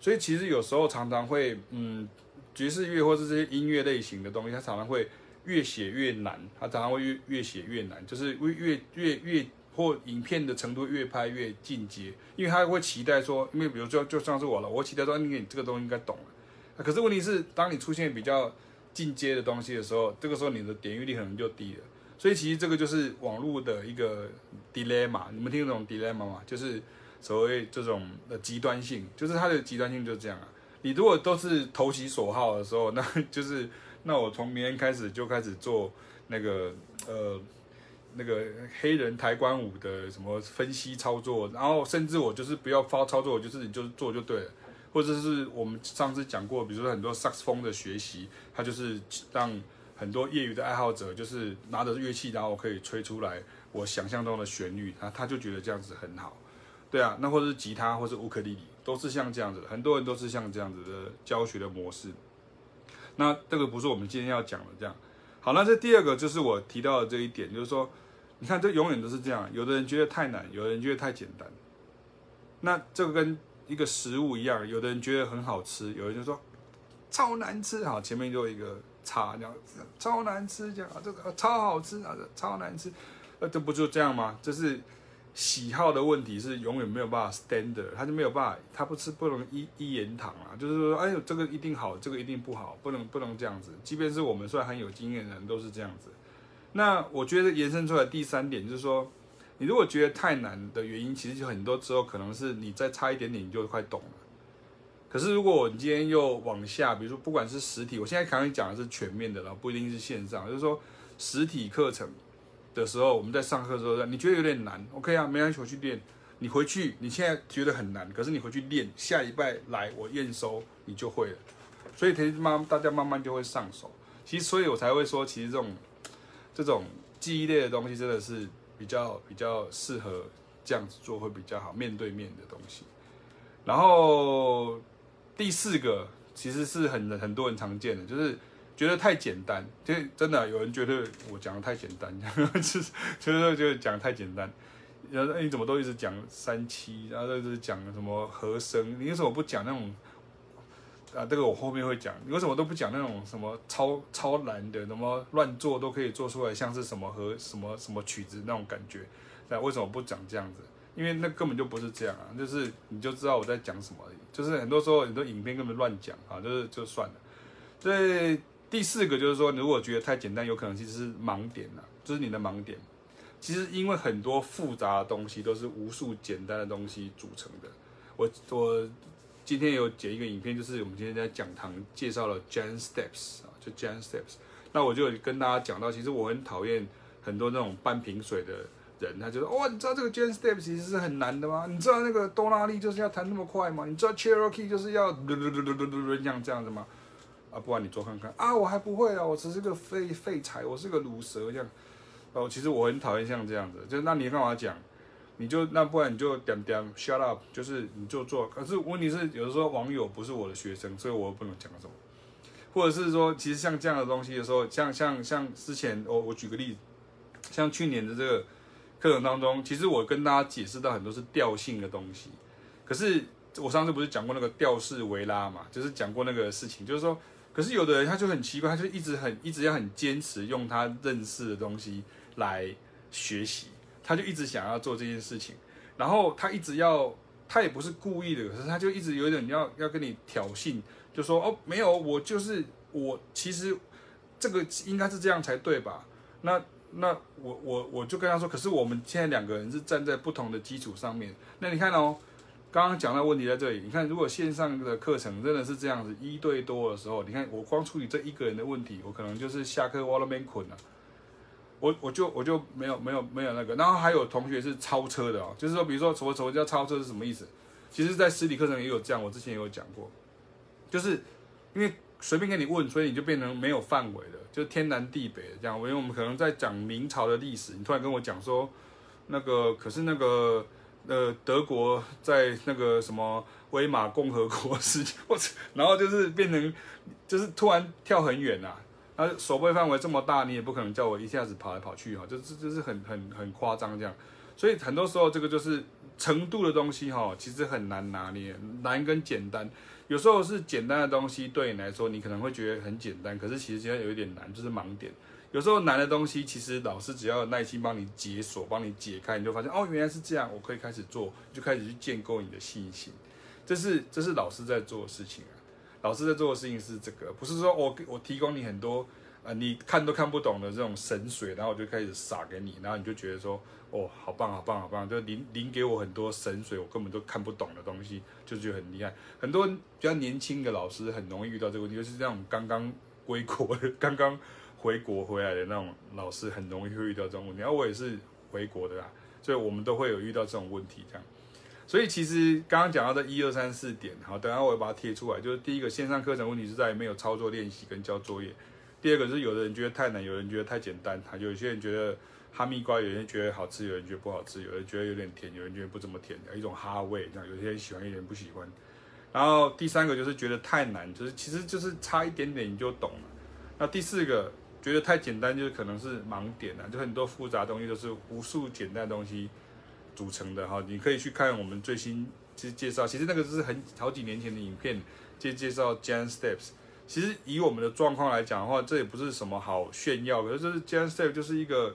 所以其实有时候常常会，嗯，爵士乐或是这些音乐类型的东西，它常常会越写越难，它常常会越越写越难，就是越越越越或影片的程度越拍越进阶，因为他会期待说，因为比如说就像是我了，我期待说你这个东西应该懂了，可是问题是，当你出现比较进阶的东西的时候，这个时候你的点阅率可能就低了。所以其实这个就是网络的一个 dilemma，你们听得懂 dilemma 吗？就是。所谓这种的极端性，就是它的极端性就是这样啊。你如果都是投其所好的时候，那就是那我从明天开始就开始做那个呃那个黑人抬棺舞的什么分析操作，然后甚至我就是不要发操作，我就是你就是做就对了。或者是我们上次讲过，比如说很多萨克斯风的学习，它就是让很多业余的爱好者就是拿着乐器，然后可以吹出来我想象中的旋律，他他就觉得这样子很好。对啊，那或者是吉他，或是乌克丽丽，都是像这样子的，很多人都是像这样子的教学的模式。那这个不是我们今天要讲的这样。好，那这第二个就是我提到的这一点，就是说你看，这永远都是这样。有的人觉得太难，有的人觉得太简单。那这个跟一个食物一样，有的人觉得很好吃，有人就说超难吃。好，前面就一个叉，这样超难吃，这样这个超好吃啊，这超难吃。呃，这不就这样吗？这是喜好的问题，是永远没有办法 standard，他就没有办法，他不吃不能一一言堂啊。就是说，哎呦，这个一定好，这个一定不好，不能不能这样子。即便是我们虽然很有经验的人，都是这样子。那我觉得延伸出来第三点就是说，你如果觉得太难的原因，其实就很多时候可能是你再差一点点你就快懂了。可是如果你今天又往下，比如说不管是实体，我现在刚刚讲的是全面的了，不一定是线上，就是说实体课程的时候，我们在上课的时候，你觉得有点难，OK 啊，没关系，我去练。你回去，你现在觉得很难，可是你回去练，下礼拜来我验收，你就会了。所以其实慢慢大家慢慢就会上手。其实所以我才会说，其实这种。这种记忆类的东西真的是比较比较适合这样子做会比较好，面对面的东西。然后第四个其实是很很多人常见的，就是觉得太简单，就真的有人觉得我讲的太简单，就是就是就讲的太简单。然后你怎么都一直讲三七，然后就是讲什么和声，你为什么不讲那种？啊，这个我后面会讲。你为什么都不讲那种什么超超难的，什么乱做都可以做出来，像是什么和什么什么曲子那种感觉？那为什么不讲这样子？因为那根本就不是这样啊，就是你就知道我在讲什么而已。就是很多时候很多影片根本乱讲啊，就是就算了。所以第四个就是说，你如果觉得太简单，有可能其实是盲点了，就是你的盲点。其实因为很多复杂的东西都是无数简单的东西组成的。我我。今天有剪一个影片，就是我们今天在讲堂介绍了 Jan Steps 啊，就 Jan Steps。那我就跟大家讲到，其实我很讨厌很多那种半瓶水的人，他就说：“哇，你知道这个 Jan Steps 其实是很难的吗？你知道那个多拉利就是要弹那么快吗？你知道 Cherokee 就是要嘟嘟嘟嘟嘟嘟像这样子吗？啊，不然你做看看啊，我还不会啊，我只是个废废柴，我是个卤蛇这样。哦，其实我很讨厌像这样子，就那你干嘛讲？你就那不然你就点点 shut up，就是你就做。可是问题是，有的时候网友不是我的学生，所以我不能讲什么。或者是说，其实像这样的东西的时候，像像像之前，我我举个例子，像去年的这个课程当中，其实我跟大家解释到很多是调性的东西。可是我上次不是讲过那个调式维拉嘛，就是讲过那个事情，就是说，可是有的人他就很奇怪，他就一直很一直要很坚持用他认识的东西来学习。他就一直想要做这件事情，然后他一直要，他也不是故意的，可是他就一直有点要要跟你挑衅，就说哦，没有，我就是我，其实这个应该是这样才对吧？那那我我我就跟他说，可是我们现在两个人是站在不同的基础上面，那你看哦，刚刚讲到问题在这里，你看如果线上的课程真的是这样子一对多的时候，你看我光处理这一个人的问题，我可能就是下课我都没困了。我我就我就没有没有没有那个，然后还有同学是超车的哦，就是说，比如说什么什么叫超车是什么意思？其实，在实体课程也有这样，我之前也有讲过，就是因为随便跟你问，所以你就变成没有范围的，就天南地北的这样。因为我们可能在讲明朝的历史，你突然跟我讲说，那个可是那个呃德国在那个什么威玛共和国时期，我操，然后就是变成就是突然跳很远啊。那守备范围这么大，你也不可能叫我一下子跑来跑去哈，就这就是很很很夸张这样，所以很多时候这个就是程度的东西哈，其实很难拿捏，难跟简单，有时候是简单的东西对你来说，你可能会觉得很简单，可是其实现在有一点难，就是盲点。有时候难的东西，其实老师只要有耐心帮你解锁，帮你解开，你就发现哦，原来是这样，我可以开始做，就开始去建构你的信心。这是这是老师在做的事情啊。老师在做的事情是这个，不是说我我提供你很多呃你看都看不懂的这种神水，然后我就开始撒给你，然后你就觉得说哦好棒好棒好棒，就淋淋给我很多神水，我根本都看不懂的东西，就觉得很厉害。很多比较年轻的老师很容易遇到这个问题，就是这种刚刚归国的、刚刚回国回来的那种老师，很容易会遇到这种问题。然后我也是回国的啦，所以我们都会有遇到这种问题这样。所以其实刚刚讲到的一二三四点，好，等下我会把它贴出来。就是第一个线上课程问题是在没有操作练习跟交作业。第二个是有的人觉得太难，有人觉得太简单。哈，有些人觉得哈密瓜，有些人觉得好吃，有人觉得不好吃，有人觉得有点甜，有人觉得不怎么甜，一种哈味。这样有些人喜欢，有人不喜欢。然后第三个就是觉得太难，就是其实就是差一点点你就懂了。那第四个觉得太简单，就是可能是盲点啊，就很多复杂东西都是无数简单的东西组成的哈。你可以去看我们最新其实介绍，其实那个是很好几年前的影片，介介绍 Jan Steps。其实以我们的状况来讲的话，这也不是什么好炫耀的，就是 Jan Steps 就是一个，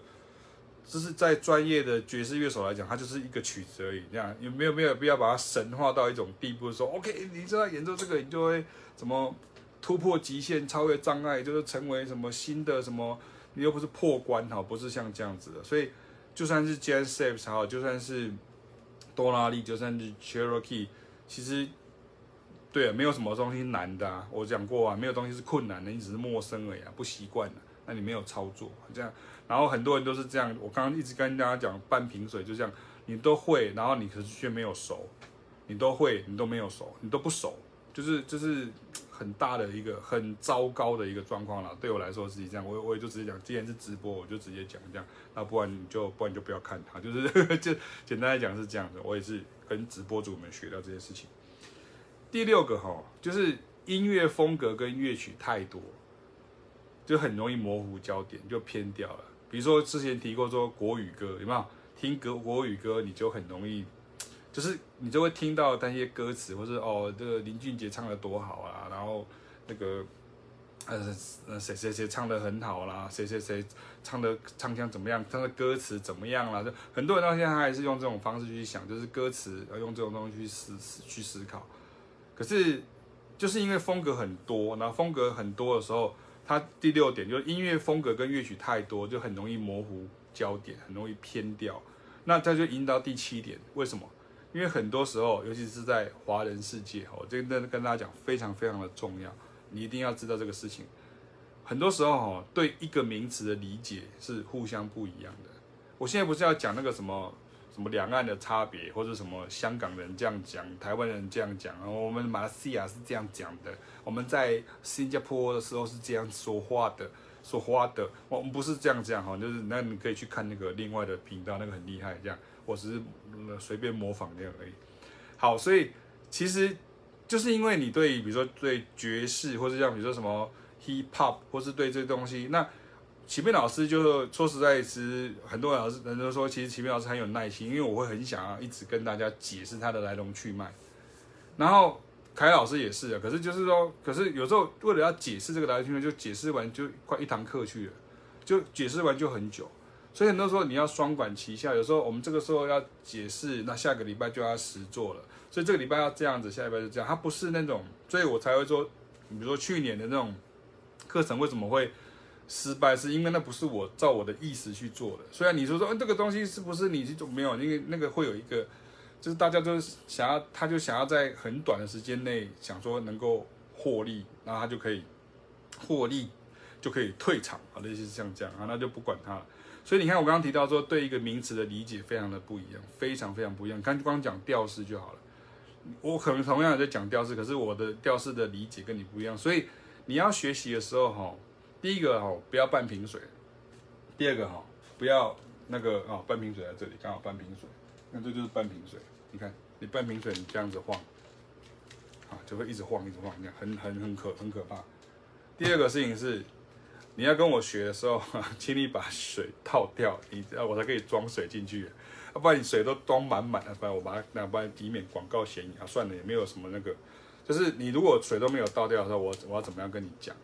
就是在专业的爵士乐手来讲，它就是一个曲子而已。这样有没有没有必要把它神化到一种地步，说 OK，你知道演奏这个，你就会怎么？突破极限，超越障碍，就是成为什么新的什么？你又不是破关哈，不是像这样子的。所以就算是 Giant Steps 好，就算是多拉利，就算是 Cherokee，其实对啊，没有什么东西难的啊。我讲过啊，没有东西是困难的，你只是陌生而已啊，不习惯了，那你没有操作这样。然后很多人都是这样，我刚刚一直跟大家讲半瓶水，就这样，你都会，然后你可是却没有熟，你都会，你都没有熟，你都不熟，就是就是。很大的一个很糟糕的一个状况了，对我来说是这样，我我也就直接讲，既然是直播，我就直接讲这样，那不然你就不然你就不要看它，就是 就简单来讲是这样的，我也是跟直播主们学到这些事情。第六个哈，就是音乐风格跟乐曲太多，就很容易模糊焦点，就偏掉了。比如说之前提过说国语歌有没有？听歌国语歌你就很容易。就是你就会听到那些歌词，或是哦，这个林俊杰唱的多好啊，然后那个呃谁谁谁唱的很好啦，谁谁谁唱的唱腔怎么样，唱的歌词怎么样啦，就很多人到现在还是用这种方式去想，就是歌词要用这种东西去思去思考。可是就是因为风格很多，然后风格很多的时候，它第六点就是音乐风格跟乐曲太多，就很容易模糊焦点，很容易偏掉。那这就引导第七点，为什么？因为很多时候，尤其是在华人世界，哦，这个跟大家讲非常非常的重要，你一定要知道这个事情。很多时候，哈，对一个名词的理解是互相不一样的。我现在不是要讲那个什么什么两岸的差别，或者什么香港人这样讲，台湾人这样讲，我们马来西亚是这样讲的，我们在新加坡的时候是这样说话的，说话的，我们不是这样讲，哈，就是那你可以去看那个另外的频道，那个很厉害，这样。我只是随便模仿这样而已。好，所以其实就是因为你对，比如说对爵士，或是像比如说什么 hip hop，或是对这东西，那启明老师就说实在，其实很多老师人都说，其实启明老师很有耐心，因为我会很想要一直跟大家解释它的来龙去脉。然后凯老师也是啊，可是就是说，可是有时候为了要解释这个来龙去脉，就解释完就快一堂课去了，就解释完就很久。所以很多时候你要双管齐下，有时候我们这个时候要解释，那下个礼拜就要实做了。所以这个礼拜要这样子，下礼拜就这样。它不是那种，所以我才会说，比如说去年的那种课程为什么会失败，是因为那不是我照我的意思去做的。虽然你说说，嗯，这个东西是不是你去做？没有，因为那个会有一个，就是大家都想要，他就想要在很短的时间内想说能够获利，然后他就可以获利，就可以退场啊，类似像这样啊，那就不管他了。所以你看，我刚刚提到说，对一个名词的理解非常的不一样，非常非常不一样。看，光讲调式就好了。我可能同样也在讲调式，可是我的调式的理解跟你不一样。所以你要学习的时候，哈，第一个哈，不要半瓶水；第二个哈，不要那个啊，半瓶水在这里，刚好半瓶水。那这就是半瓶水。你看，你半瓶水，你这样子晃，啊，就会一直晃，一直晃，你看很很很可很可怕。第二个事情是。你要跟我学的时候，请你把水倒掉，你我才可以装水进去，要不然你水都装满满了，不然我把它，那不然以免广告嫌疑啊，算了，也没有什么那个，就是你如果水都没有倒掉的时候，我我要怎么样跟你讲？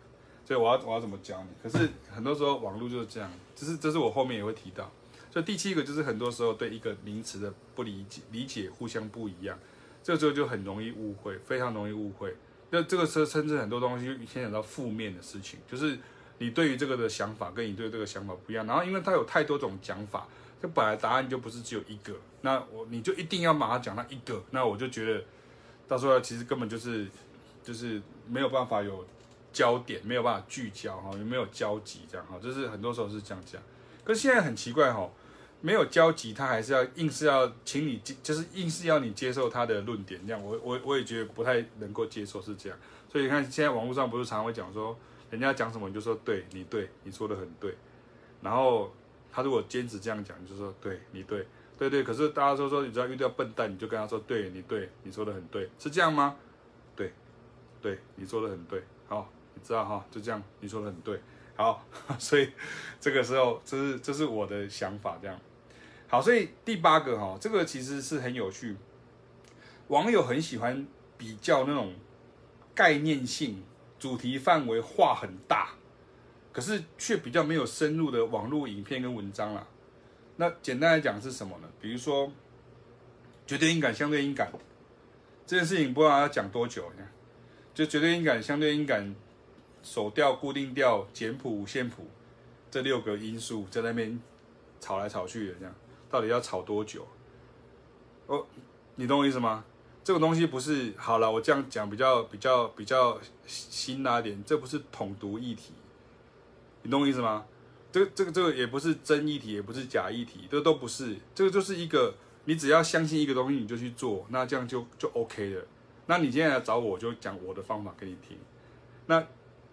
所以我要我要怎么教你？可是很多时候网络就是这样，就是这是我后面也会提到。所以第七个就是很多时候对一个名词的不理解，理解互相不一样，这个时候就很容易误会，非常容易误会。那这个时候甚至很多东西牵扯到负面的事情，就是。你对于这个的想法跟你对这个想法不一样，然后因为它有太多种讲法，这本来答案就不是只有一个，那我你就一定要马上讲到一个，那我就觉得到时候其实根本就是就是没有办法有焦点，没有办法聚焦哈，也没有交集这样哈，就是很多时候是这样讲。可是现在很奇怪哈，没有交集，他还是要硬是要请你接，就是硬是要你接受他的论点，这样我我我也觉得不太能够接受是这样。所以你看现在网络上不是常常会讲说。人家讲什么你就说对，你对，你说的很对。然后他如果坚持这样讲，你就说对，你对，对对。可是大家都说，你只要遇到笨蛋，你就跟他说对，你对，你说的很对，是这样吗？对，对，你说的很对。好，你知道哈，就这样，你说的很对。好，所以这个时候这是这是我的想法，这样。好，所以第八个哈，这个其实是很有趣。网友很喜欢比较那种概念性、主题范围画很大，可是却比较没有深入的网络影片跟文章啦。那简单来讲是什么呢？比如说绝对音感、相对音感这件事情，不知道要讲多久。你看就绝对音感、相对音感、手调、固定调、简谱、五线谱这六个因素在那边吵来吵去的，这样。到底要吵多久？哦，你懂我意思吗？这个东西不是好了，我这样讲比较比较比较辛辣点，这不是统独议题，你懂我意思吗？这个这个这个也不是真议题，也不是假议题，这个都不是，这个就是一个你只要相信一个东西你就去做，那这样就就 OK 了。那你今天来找我，我就讲我的方法给你听。那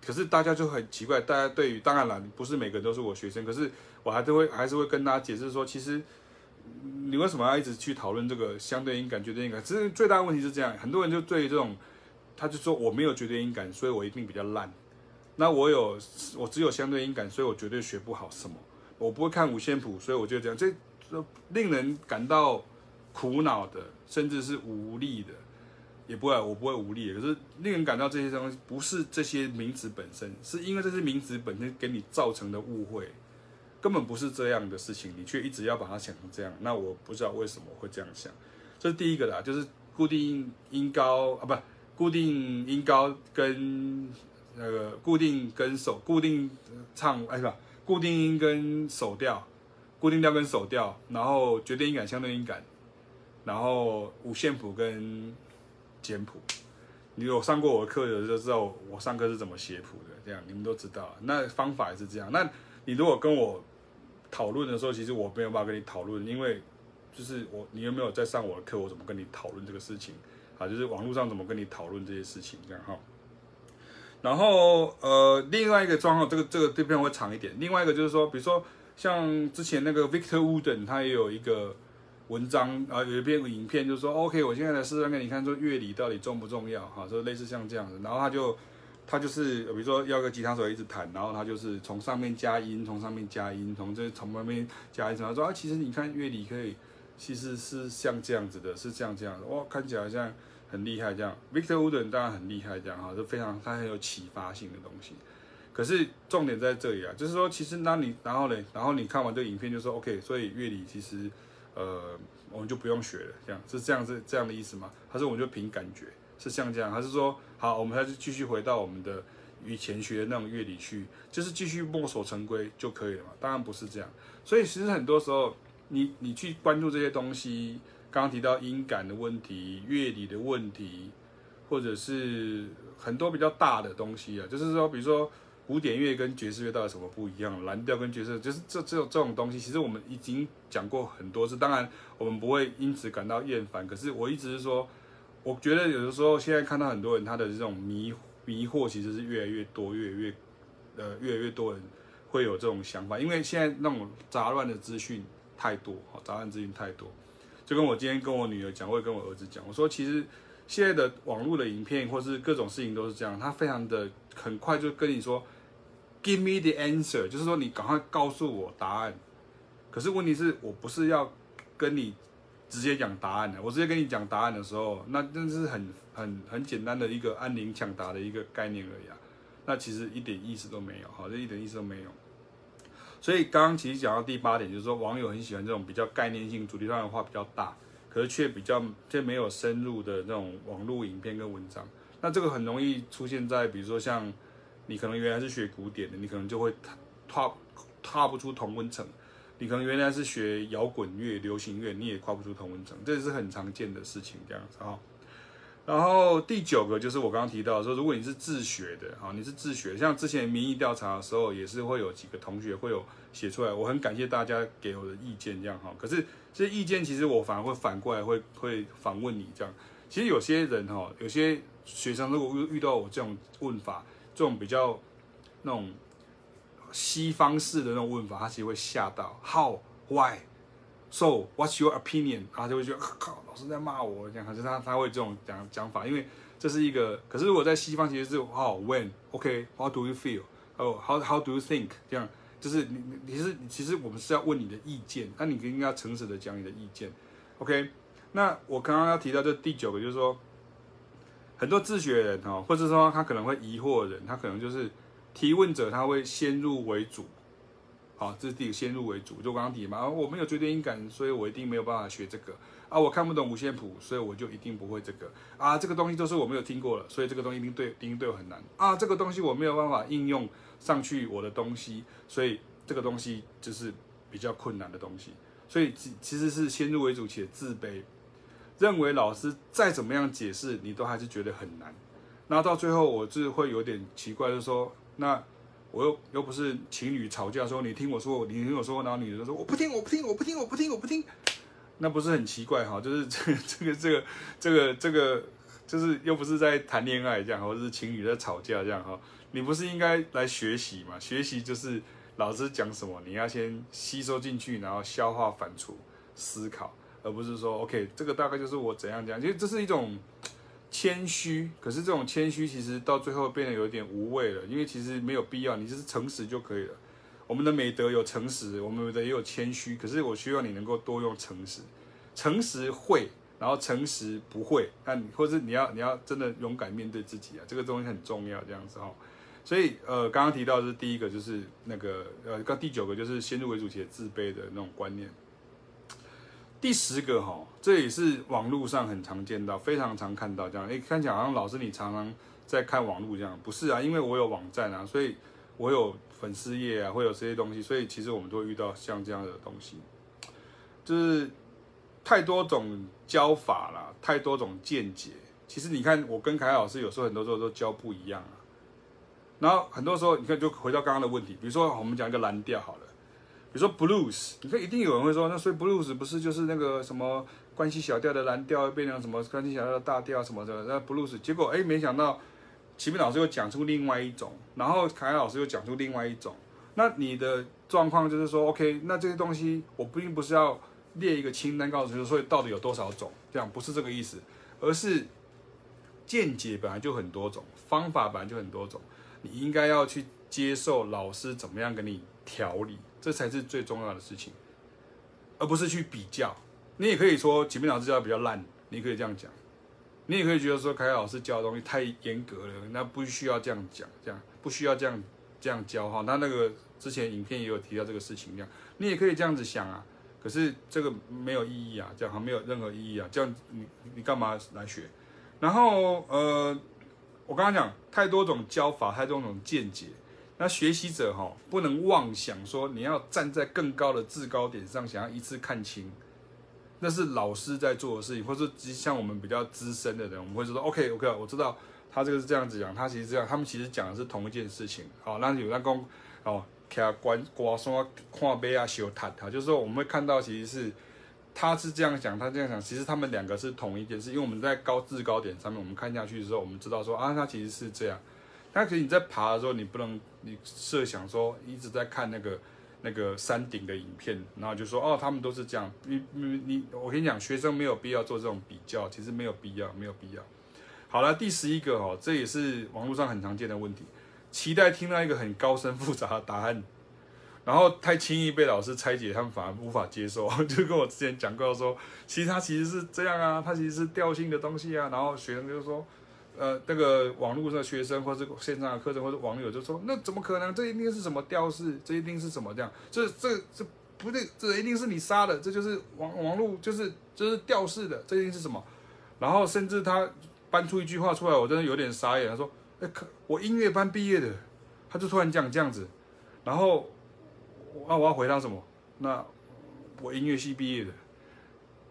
可是大家就很奇怪，大家对于当然了，不是每个人都是我学生，可是我还是会还是会跟大家解释说，其实。你为什么要一直去讨论这个相对音感、绝对音感？其实最大的问题是这样，很多人就对于这种，他就说我没有绝对音感，所以我一定比较烂。那我有，我只有相对音感，所以我绝对学不好什么。我不会看五线谱，所以我就这样，这令人感到苦恼的，甚至是无力的，也不会，我不会无力。可是令人感到这些东西，不是这些名词本身，是因为这些名词本身给你造成的误会。根本不是这样的事情，你却一直要把它想成这样，那我不知道为什么会这样想。这是第一个啦，就是固定音高啊，不，固定音高跟那个固定跟手固定唱，哎，不，固定音跟手调，固定调跟手调，然后绝对音感、相对音感，然后五线谱跟简谱。你有上过我的课的就知道我上课是怎么写谱的，这样你们都知道。那方法也是这样。那你如果跟我讨论的时候，其实我没有办法跟你讨论，因为就是我你有没有在上我的课，我怎么跟你讨论这个事情啊？就是网络上怎么跟你讨论这些事情这样哈。然后呃，另外一个状况，这个这个这边会长一点。另外一个就是说，比如说像之前那个 Victor Wooden，他也有一个文章啊，有一篇影片，就是说 OK，我现在来试试给你看，说乐理到底重不重要哈？就类似像这样子，然后他就。他就是，比如说要个吉他手一直弹，然后他就是从上面加音，从上面加音，从这从外面加音。他说啊，其实你看乐理可以，其实是像这样子的，是这样这样的，哇，看起来好像很厉害这样。Victor Wooten 当然很厉害这样哈，就非常他很有启发性的东西。可是重点在这里啊，就是说其实那你然后呢，然后你看完这个影片就说 OK，所以乐理其实呃我们就不用学了，这样是这样是这样的意思吗？还是我们就凭感觉？是像这样，还是说好，我们还是继续回到我们的以前学的那种乐理去，就是继续墨守成规就可以了嘛？当然不是这样。所以其实很多时候，你你去关注这些东西，刚刚提到音感的问题、乐理的问题，或者是很多比较大的东西啊，就是说，比如说古典乐跟爵士乐到底什么不一样？蓝调跟爵士，就是这这种这种东西，其实我们已经讲过很多次。当然，我们不会因此感到厌烦。可是我一直是说。我觉得有的时候，现在看到很多人他的这种迷迷惑，其实是越来越多，越来越呃越来越多人会有这种想法，因为现在那种杂乱的资讯太多，哈，杂乱资讯太多，就跟我今天跟我女儿讲，或者跟我儿子讲，我说其实现在的网络的影片或是各种事情都是这样，他非常的很快就跟你说，give me the answer，就是说你赶快告诉我答案，可是问题是我不是要跟你。直接讲答案的，我直接跟你讲答案的时候，那真是很很很简单的一个安宁抢答的一个概念而已啊，那其实一点意思都没有，好，这一点意思都没有。所以刚刚其实讲到第八点，就是说网友很喜欢这种比较概念性、主题上的话比较大，可是却比较却没有深入的那种网络影片跟文章。那这个很容易出现在，比如说像你可能原来是学古典的，你可能就会踏踏不出同温层。你可能原来是学摇滚乐、流行乐，你也跨不出同温层，这是很常见的事情，这样子哈。然后第九个就是我刚刚提到说，如果你是自学的，哈，你是自学，像之前民意调查的时候，也是会有几个同学会有写出来，我很感谢大家给我的意见，这样哈。可是这些意见其实我反而会反过来会会反问你，这样。其实有些人哈，有些学生如果遇遇到我这种问法，这种比较那种。西方式的那种问法，他其实会吓到。How? Why? So? What's your opinion? 他就会觉得靠，老师在骂我这样。可是他他会这种讲讲法，因为这是一个。可是如果在西方，其实是 How? When? OK? How do you feel? 哦，how how do you think？这样就是你你是其实我们是要问你的意见，那你应该要诚实的讲你的意见。OK，那我刚刚要提到这第九个，就是说很多自学人哈，或者说他可能会疑惑的人，他可能就是提问者，他会先入为主。好，这是第一个先入为主，就刚刚提嘛，我没有绝对音感，所以我一定没有办法学这个。啊，我看不懂五线谱，所以我就一定不会这个。啊，这个东西都是我没有听过了，所以这个东西一定对，一定对我很难。啊，这个东西我没有办法应用上去我的东西，所以这个东西就是比较困难的东西，所以其其实是先入为主且自卑，认为老师再怎么样解释，你都还是觉得很难，那到最后我就会有点奇怪，就是说那。我又又不是情侣吵架说，你听我说，你听我说，然后女的说我不听，我不听，我不听，我不听，我不听，那不是很奇怪哈？就是这个这个这个这个这个就是又不是在谈恋爱这样，或者是情侣在吵架这样哈？你不是应该来学习嘛？学习就是老师讲什么，你要先吸收进去，然后消化、反刍、思考，而不是说 OK，这个大概就是我怎样讲，其实这是一种。谦虚，可是这种谦虚其实到最后变得有点无谓了，因为其实没有必要，你就是诚实就可以了。我们的美德有诚实，我们的美德也有谦虚，可是我希望你能够多用诚实，诚实会，然后诚实不会，那你或者你要你要真的勇敢面对自己啊，这个东西很重要，这样子哈。所以呃，刚刚提到的是第一个就是那个呃，刚第九个就是先入为主且自卑的那种观念。第十个哈，这也是网络上很常见到，非常常看到这样。哎，看起来好像老师你常常在看网络这样，不是啊？因为我有网站啊，所以我有粉丝页啊，会有这些东西，所以其实我们都会遇到像这样的东西，就是太多种教法啦，太多种见解。其实你看，我跟凯老师有时候很多时候都教不一样啊。然后很多时候，你看就回到刚刚的问题，比如说我们讲一个蓝调好了。比如说 blues，你看一定有人会说，那所以 blues 不是就是那个什么关系小调的蓝调变成什么关系小调的大调什么的？那 blues 结果哎，没想到齐明老师又讲出另外一种，然后凯凯老师又讲出另外一种。那你的状况就是说，OK，那这些东西我并不是要列一个清单告诉你，所以到底有多少种？这样不是这个意思，而是见解本来就很多种，方法本来就很多种，你应该要去接受老师怎么样给你调理。这才是最重要的事情，而不是去比较。你也可以说启明老师教的比较烂，你可以这样讲。你也可以觉得说凯老师教的东西太严格了，那不需要这样讲，这样不需要这样这样教哈。那那个之前影片也有提到这个事情，这样你也可以这样子想啊。可是这个没有意义啊，这样没有任何意义啊。这样你你干嘛来学？然后呃，我刚刚讲太多种教法，太多种见解。那学习者哈，不能妄想说你要站在更高的制高点上，想要一次看清，那是老师在做的事情，或者像我们比较资深的人，我们会说 OK OK，我知道他这个是这样子讲，他其实这样，他们其实讲的是同一件事情。好，那有那公哦，看关刮山看杯啊，修塔塔，就是说我们会看到其实是他是这样讲，他这样讲，其实他们两个是同一件事，因为我们在高制高点上面，我们看下去的时候，我们知道说啊，他其实是这样。那可是你在爬的时候，你不能你设想说一直在看那个那个山顶的影片，然后就说哦，他们都是这样。你你你，我跟你讲，学生没有必要做这种比较，其实没有必要，没有必要。好了，第十一个哦，这也是网络上很常见的问题，期待听到一个很高深复杂的答案，然后太轻易被老师拆解，他们反而无法接受。就跟我之前讲过说，其实它其实是这样啊，它其实是调性的东西啊，然后学生就说。呃，那个网络上学生，或者线上的课程，或者网友就说：“那怎么可能？这一定是什么调式？这一定是什么这样？这这这不对，这一定是你杀的，这就是网网络，就是就是调式的，这一定是什么？”然后甚至他搬出一句话出来，我真的有点傻眼。他说：“哎，可我音乐班毕业的。”他就突然讲这样子，然后那我要回答什么？那我音乐系毕业的。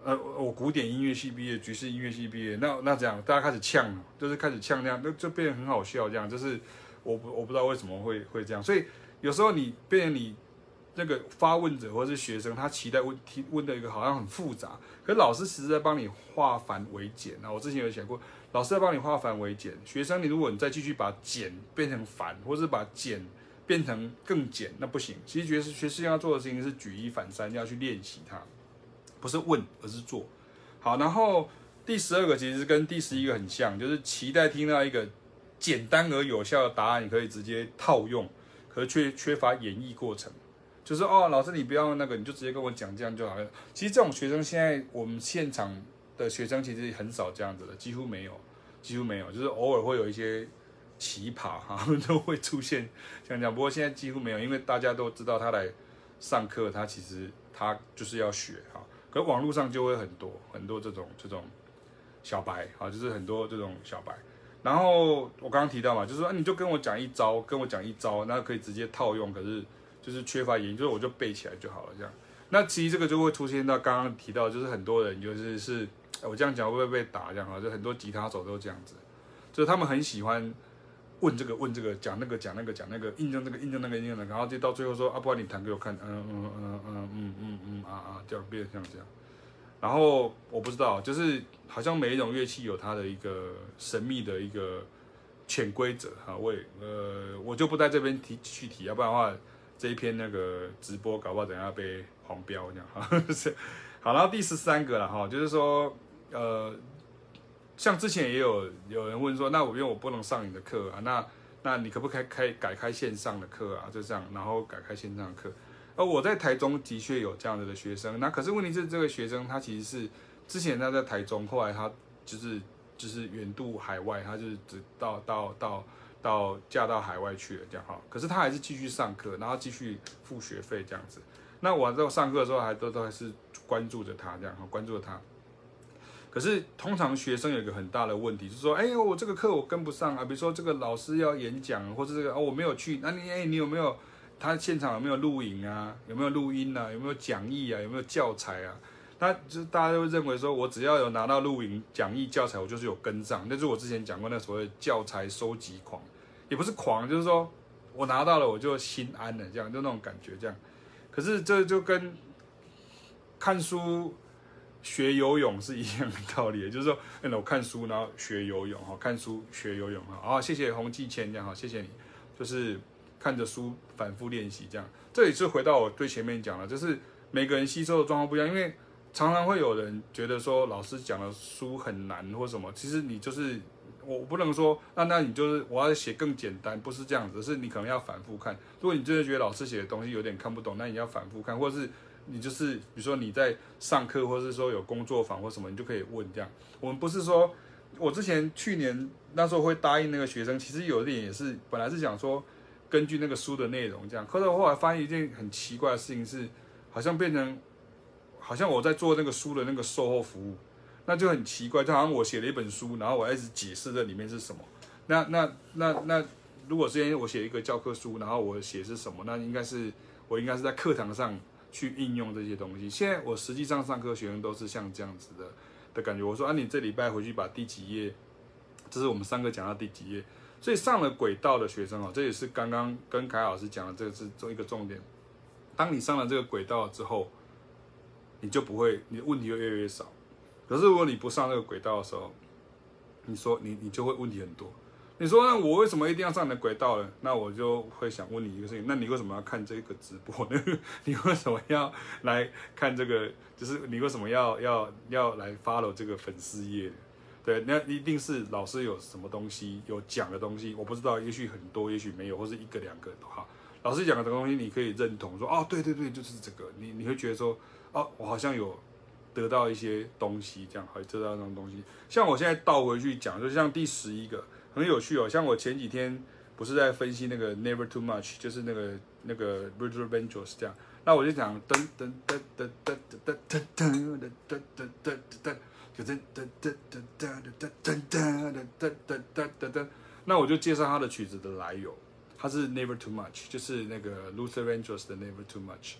呃，我古典音乐系毕业，爵士音乐系毕业，那那这样，大家开始呛，就是开始呛这样，那就变得很好笑，这样，就是我不我不知道为什么会会这样，所以有时候你变成你那个发问者或者是学生，他期待问提问的一个好像很复杂，可是老师其实在帮你化繁为简。啊我之前有讲过，老师在帮你化繁为简，学生你如果你再继续把简变成繁，或是把简变成更简，那不行。其实学学生要做的事情是举一反三，要去练习它。不是问，而是做。好，然后第十二个其实跟第十一个很像，就是期待听到一个简单而有效的答案，你可以直接套用。可是却缺乏演绎过程，就是哦，老师你不要那个，你就直接跟我讲这样就好了。其实这种学生现在我们现场的学生其实很少这样子的，几乎没有，几乎没有，就是偶尔会有一些奇葩哈，都会出现这样讲。不过现在几乎没有，因为大家都知道他来上课，他其实他就是要学哈。可网络上就会很多很多这种这种小白啊，就是很多这种小白。然后我刚刚提到嘛，就是说你就跟我讲一招，跟我讲一招，那可以直接套用。可是就是缺乏研究，我就背起来就好了这样。那其实这个就会出现到刚刚提到，就是很多人就是是，我这样讲会不会被打这样啊？就很多吉他手都这样子，就是他们很喜欢问这个问这个讲那个讲那个讲那个印证这个印证那个印证、那，然后就到最后说啊，不你弹给我看，嗯嗯嗯嗯嗯嗯嗯啊啊，就变成像这样。然后我不知道，就是好像每一种乐器有它的一个神秘的一个潜规则哈。我也呃，我就不在这边提具体，要不然的话这一篇那个直播搞不好等下被黄标这样哈。好，然后第十三个了哈，就是说呃，像之前也有有人问说，那我因为我不能上你的课啊，那那你可不可以开改开线上的课啊？就这样，然后改开线上的课。而我在台中的确有这样子的学生，那可是问题是这个学生他其实是之前他在台中，后来他就是就是远渡海外，他就是只到到到到嫁到海外去了这样哈。可是他还是继续上课，然后继续付学费这样子。那我在上课的时候还都都还是关注着他这样哈，关注着他。可是通常学生有一个很大的问题，就是说，哎呦，我这个课我跟不上啊。比如说这个老师要演讲，或者这个哦我没有去，那你哎你有没有？他现场有没有录影啊？有没有录音啊？有没有讲义啊？有没有教材啊？那就大家都认为说，我只要有拿到录影、讲义、教材，我就是有跟上。那是我之前讲过那所谓教材收集狂，也不是狂，就是说我拿到了我就心安了，这样就那种感觉这样。可是这就跟看书学游泳是一样的道理，就是说，哎，我看书然后学游泳哈，看书学游泳哈。啊，谢谢洪继谦这样哈，谢谢你，就是。看着书反复练习，这样，这也是回到我最前面讲的，就是每个人吸收的状况不一样，因为常常会有人觉得说老师讲的书很难或什么，其实你就是我不能说，那那你就是我要写更简单，不是这样子，是你可能要反复看。如果你真的觉得老师写的东西有点看不懂，那你要反复看，或者是你就是比如说你在上课，或者是说有工作坊或什么，你就可以问这样。我们不是说我之前去年那时候会答应那个学生，其实有一点也是本来是想说。根据那个书的内容，这样，可是后来发现一件很奇怪的事情是，好像变成，好像我在做那个书的那个售后服务，那就很奇怪，就好像我写了一本书，然后我一直解释这里面是什么。那那那那，如果之前我写一个教科书，然后我写是什么，那应该是我应该是在课堂上去应用这些东西。现在我实际上上课学生都是像这样子的的感觉。我说啊，你这礼拜回去把第几页，这是我们上课讲到第几页。所以上了轨道的学生哦，这也是刚刚跟凯老师讲的，这个是做一个重点。当你上了这个轨道之后，你就不会，你的问题会越来越少。可是如果你不上这个轨道的时候，你说你你就会问题很多。你说那我为什么一定要上你的轨道呢？那我就会想问你一个事情：那你为什么要看这个直播呢？你为什么要来看这个？就是你为什么要要要来 follow 这个粉丝页？对，那一定是老师有什么东西有讲的东西，我不知道，也许很多，也许没有，或是一个两个都好。老师讲的东西，你可以认同说，哦，对对对，就是这个。你你会觉得说，哦，我好像有得到一些东西，这样，还得到那种东西。像我现在倒回去讲，就像第十一个很有趣哦。像我前几天不是在分析那个 Never Too Much，就是那个那个 Luther Vandross 这样，那我就讲噔噔噔噔噔噔噔噔噔噔噔噔噔。噔噔噔噔噔噔噔噔噔噔噔噔噔，那我就介绍他的曲子的来由，他是 Never Too Much，就是那个 Luther Vandross 的 Never Too Much。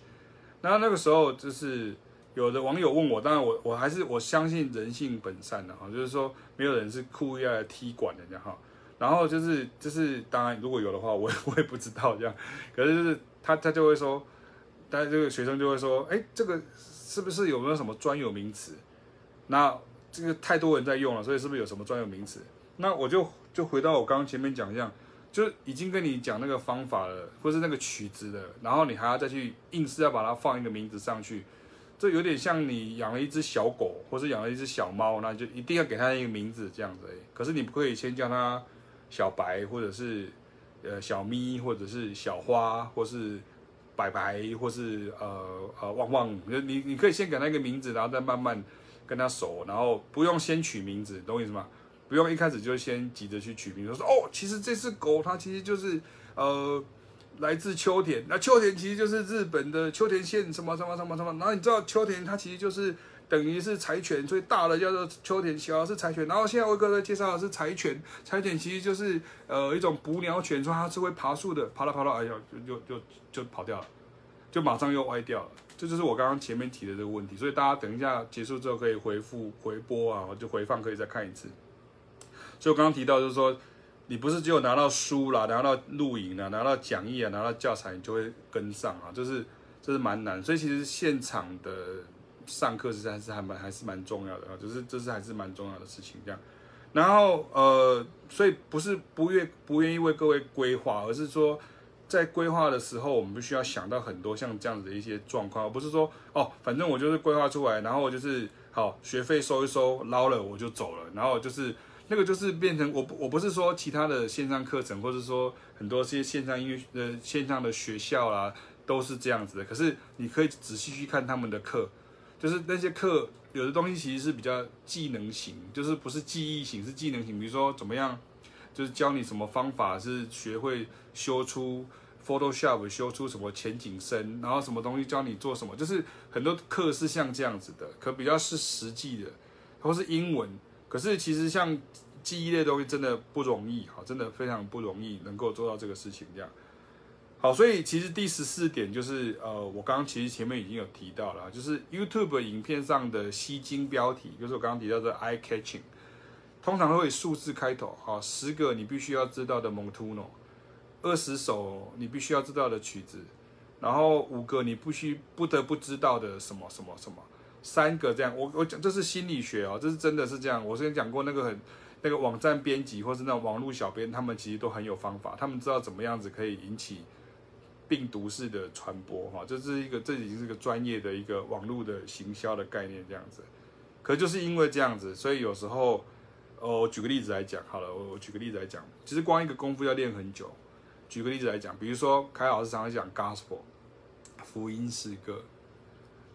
那那个时候就是有的网友问我，当然我我还是我相信人性本善的哈，就是说没有人是故意要来踢馆的这样哈。然后就是就是当然如果有的话，我也 我也不知道这样。可是就是他他就会说，但是这个学生就会说，哎，这个是不是有没有什么专有名词？那这个太多人在用了，所以是不是有什么专有名词？那我就就回到我刚刚前面讲一样，就已经跟你讲那个方法了，或是那个曲子了，然后你还要再去硬是要把它放一个名字上去，这有点像你养了一只小狗，或是养了一只小猫，那就一定要给它一个名字这样子。可是你不可以先叫它小白，或者是呃小咪或者是小花或是白白或是呃呃旺旺，你你可以先给他一个名字，然后再慢慢跟他熟，然后不用先取名字，懂我意思吗？不用一开始就先急着去取名字，说哦，其实这只狗它其实就是呃来自秋田，那秋田其实就是日本的秋田县什么什么什么什么，然后你知道秋田它其实就是等于是柴犬，所以大的叫做秋田，小是柴犬。然后现在威哥哥介绍的是柴犬，柴犬其实就是呃一种捕鸟犬，说它是会爬树的，爬了爬了，哎呀，就就就就跑掉了，就马上又歪掉了。这就是我刚刚前面提的这个问题，所以大家等一下结束之后可以回复回播啊，就回放可以再看一次。所以我刚刚提到，就是说，你不是只有拿到书啦，拿到录影啦，拿到讲义啊，拿到教材，你就会跟上啊，就是这是蛮难。所以其实现场的上课实还是还蛮还是蛮重要的啊，就是这是还是蛮重要的事情这样。然后呃，所以不是不愿不愿意为各位规划，而是说在规划的时候，我们必须要想到很多像这样子的一些状况，而不是说哦，反正我就是规划出来，然后我就是好学费收一收，捞了我就走了，然后就是。那个就是变成我我不是说其他的线上课程，或者说很多些线上音乐呃线上的学校啦，都是这样子的。可是你可以仔细去看他们的课，就是那些课有的东西其实是比较技能型，就是不是记忆型，是技能型。比如说怎么样，就是教你什么方法是学会修出 Photoshop，修出什么前景深，然后什么东西教你做什么，就是很多课是像这样子的，可比较是实际的，或是英文。可是其实像记忆类东西真的不容易，哈，真的非常不容易能够做到这个事情这样。好，所以其实第十四点就是，呃，我刚刚其实前面已经有提到了，就是 YouTube 影片上的吸睛标题，就是我刚刚提到的 eye catching，通常会以数字开头，哈，十个你必须要知道的 Motuno，二十首你必须要知道的曲子，然后五个你不需不得不知道的什么什么什么。三个这样，我我讲这是心理学哦，这是真的是这样。我之前讲过那个很那个网站编辑或是那种网络小编，他们其实都很有方法，他们知道怎么样子可以引起病毒式的传播哈。这是一个这已经是个专业的一个网络的行销的概念这样子。可就是因为这样子，所以有时候哦，我举个例子来讲好了，我我举个例子来讲，其实光一个功夫要练很久。举个例子来讲，比如说凯老师常常讲 Gospel 福音诗歌。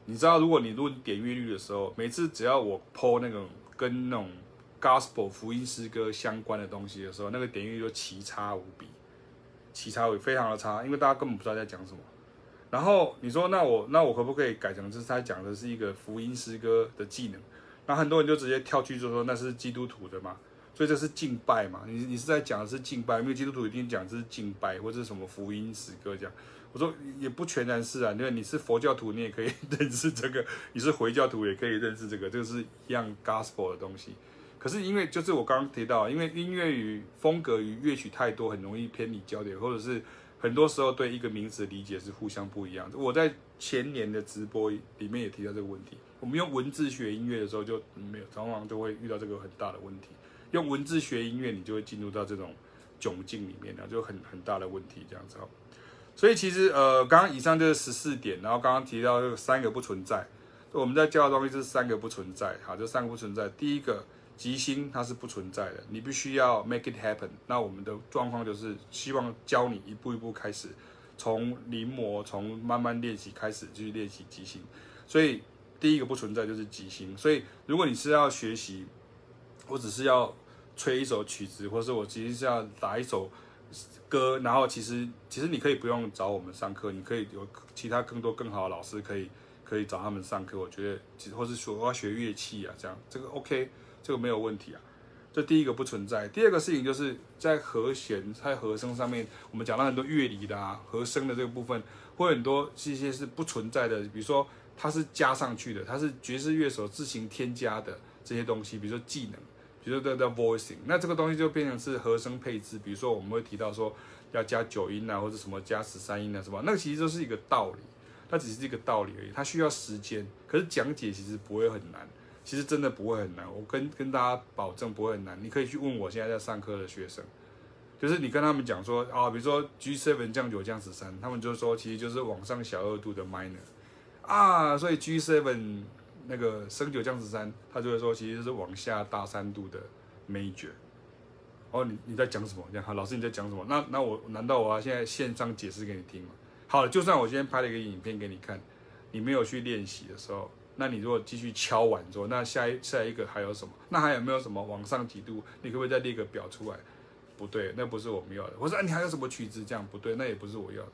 你知道，如果你论点阅率的时候，每次只要我 po 那种跟那种 gospel 福音诗歌相关的东西的时候，那个点阅率就奇差无比，奇差无比，非常的差，因为大家根本不知道在讲什么。然后你说，那我那我可不可以改成就是他讲的是一个福音诗歌的技能？那很多人就直接跳去就说那是基督徒的嘛，所以这是敬拜嘛？你你是在讲的是敬拜，因为基督徒一定讲的是敬拜或者什么福音诗歌这样。我说也不全然是啊，因为你是佛教徒，你也可以认识这个；你是回教徒，也可以认识这个，这个是一样 gospel 的东西。可是因为就是我刚刚提到，因为音乐与风格与乐曲太多，很容易偏离焦点，或者是很多时候对一个名词的理解是互相不一样的。我在前年的直播里面也提到这个问题。我们用文字学音乐的时候，就没有，常常就会遇到这个很大的问题。用文字学音乐，你就会进入到这种窘境里面，然后就很很大的问题这样子哦。所以其实呃，刚刚以上就是十四点，然后刚刚提到这个三个不存在，我们在教的东西是三个不存在，好，这三个不存在。第一个即兴它是不存在的，你必须要 make it happen。那我们的状况就是希望教你一步一步开始，从临摹，从慢慢练习开始继续练习即兴。所以第一个不存在就是即兴。所以如果你是要学习，我只是要吹一首曲子，或是我其实是要打一首。歌，然后其实其实你可以不用找我们上课，你可以有其他更多更好的老师可以可以找他们上课。我觉得，或是说我要学乐器啊，这样这个 OK，这个没有问题啊。这第一个不存在。第二个事情就是在和弦在和声上面，我们讲到很多乐理的啊，和声的这个部分，会很多这些是不存在的。比如说它是加上去的，它是爵士乐手自行添加的这些东西，比如说技能。比如说叫 voicing，那这个东西就变成是和声配置。比如说我们会提到说要加九音啊，或者什么加十三音啊，什么，那其实就是一个道理，它只是一个道理而已，它需要时间。可是讲解其实不会很难，其实真的不会很难。我跟跟大家保证不会很难。你可以去问我现在在上课的学生，就是你跟他们讲说啊，比如说 G7 降九降十三，他们就说其实就是往上小二度的 minor 啊，所以 G7。那个升九降十三，他就会说，其实是往下大三度的 major，哦，你你在讲什么？这样好，老师你在讲什么？那那我难道我要现在线上解释给你听吗？好了，就算我今天拍了一个影片给你看，你没有去练习的时候，那你如果继续敲完之后，那下一下一个还有什么？那还有没有什么往上几度？你可不可以再列个表出来？不对，那不是我们要的。我说，啊，你还有什么曲子？这样不对，那也不是我要的。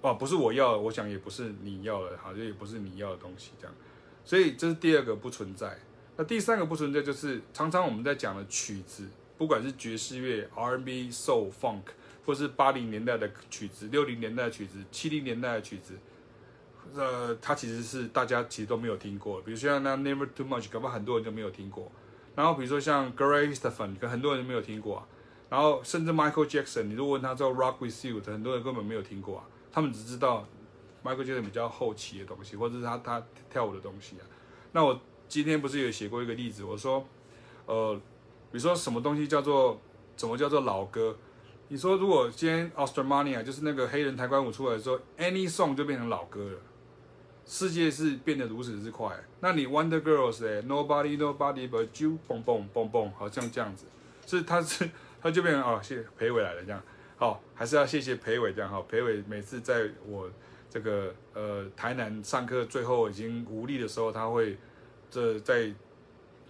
哦，不是我要的，我想也不是你要的，好像也不是你要的东西，这样。所以这是第二个不存在。那第三个不存在就是常常我们在讲的曲子，不管是爵士乐、R&B、Soul、Funk，或是八零年代的曲子、六零年代的曲子、七零年代的曲子，呃，它其实是大家其实都没有听过。比如像那 Never Too Much，可能很多人都没有听过。然后比如说像 Gloria Estefan，可很多人都没有听过啊。然后甚至 Michael Jackson，你如果问他叫 Rock With You，很多人根本没有听过啊。他们只知道 Michael Jackson 比较后期的东西，或者是他他跳舞的东西啊。那我今天不是有写过一个例子，我说，呃，比如说什么东西叫做怎么叫做老歌？你说如果今天 Australian 就是那个黑人抬棺舞出来的时候，Any Song 就变成老歌了。世界是变得如此之快。那你 Wonder Girls 哎，Nobody Nobody But You，蹦蹦蹦蹦，好像这样子，是他是他就变成哦，谢谢裴伟来了这样。好，还是要谢谢裴伟这样哈。裴伟每次在我这个呃台南上课最后已经无力的时候，他会这在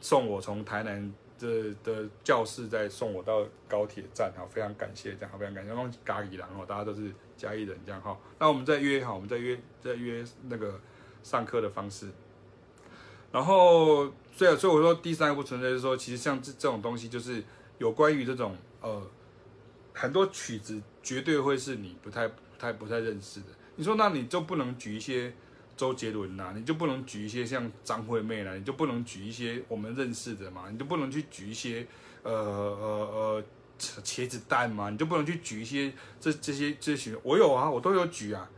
送我从台南的的教室再送我到高铁站哈，非常感谢这样，非常感谢。然后嘉义人哦，大家都是嘉义人这样哈。那我们再约哈，我们再约再约那个上课的方式。然后所以所以我说第三个不存在，就是说其实像这这种东西，就是有关于这种呃。很多曲子绝对会是你不太、不太、不太认识的。你说，那你就不能举一些周杰伦呐？你就不能举一些像张惠妹啦？你就不能举一些我们认识的嘛？你就不能去举一些呃呃呃茄子蛋嘛？你就不能去举一些这这些这些？我有啊，我都有举啊。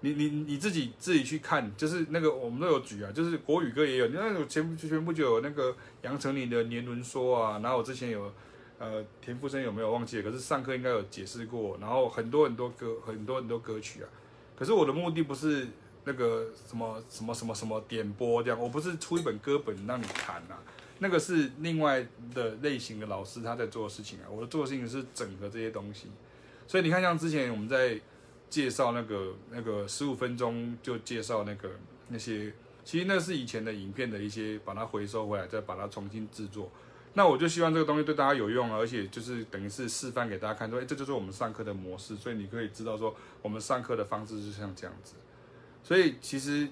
你你你自己自己去看，就是那个我们都有举啊，就是国语歌也有。你看，我全部全部就有那个杨丞琳的年轮说啊，然后我之前有。呃，田馥甄有没有忘记了？可是上课应该有解释过。然后很多很多歌，很多很多歌曲啊。可是我的目的不是那个什么什么什么什么点播这样，我不是出一本歌本让你弹啊。那个是另外的类型的老师他在做的事情啊。我的做的事情是整合这些东西。所以你看，像之前我们在介绍那个那个十五分钟就介绍那个那些，其实那是以前的影片的一些，把它回收回来，再把它重新制作。那我就希望这个东西对大家有用，而且就是等于是示范给大家看，说，哎，这就是我们上课的模式，所以你可以知道说，我们上课的方式是像这样子。所以其实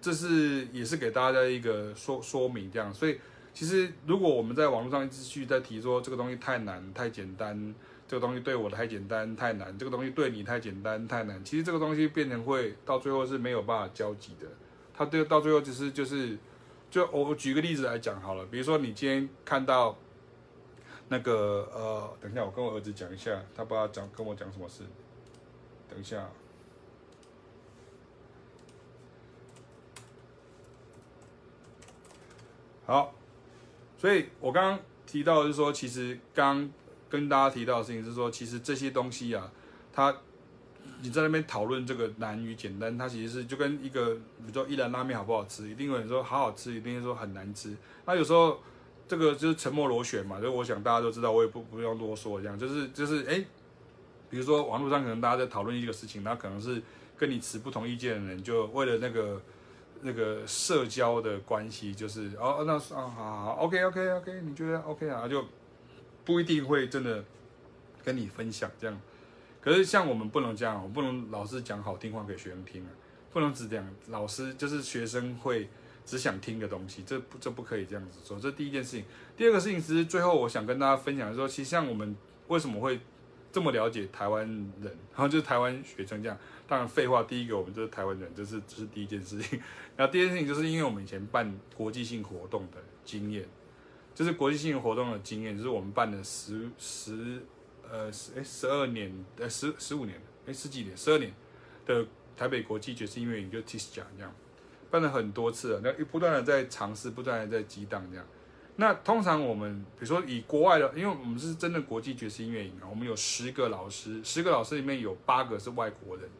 这是也是给大家一个说说明这样。所以其实如果我们在网络上一直去在提说这个东西太难、太简单，这个东西对我太简单、太难，这个东西对你太简单、太难，其实这个东西变成会到最后是没有办法交集的。它对到最后只是就是。就我举个例子来讲好了，比如说你今天看到那个呃，等一下我跟我儿子讲一下，他不知道讲跟我讲什么事。等一下，好，所以我刚刚提到的是说，其实刚跟大家提到的事情是说，其实这些东西啊，它。你在那边讨论这个难与简单，它其实是就跟一个，比如说一兰拉面好不好吃，一定有人说好好吃，一定会说很难吃。那有时候这个就是沉默螺旋嘛，就我想大家都知道，我也不不用多说，这样就是就是哎，比如说网络上可能大家在讨论一个事情，那可能是跟你持不同意见的人，就为了那个那个社交的关系，就是哦那啊好好，OK OK OK，你觉得 OK 啊，就不一定会真的跟你分享这样。可是像我们不能这样，我不能老是讲好听话给学生听啊，不能只讲老师就是学生会只想听的东西，这不这不可以这样子做。这第一件事情，第二个事情其实最后我想跟大家分享的说，其实像我们为什么会这么了解台湾人，然后就是台湾学生这样。当然废话，第一个我们就是台湾人，这是这是第一件事情。然后第二件事情就是因为我们以前办国际性活动的经验，就是国际性活动的经验，就是我们办了十十。呃，十哎十二年，呃十十五年，哎十几年，十二年的台北国际爵士音乐营就 TISJA 这样，办了很多次了，那不断的在尝试，不断的在激荡这样。那通常我们比如说以国外的，因为我们是真的国际爵士音乐营啊，我们有十个老师，十个老师里面有八个是外国人，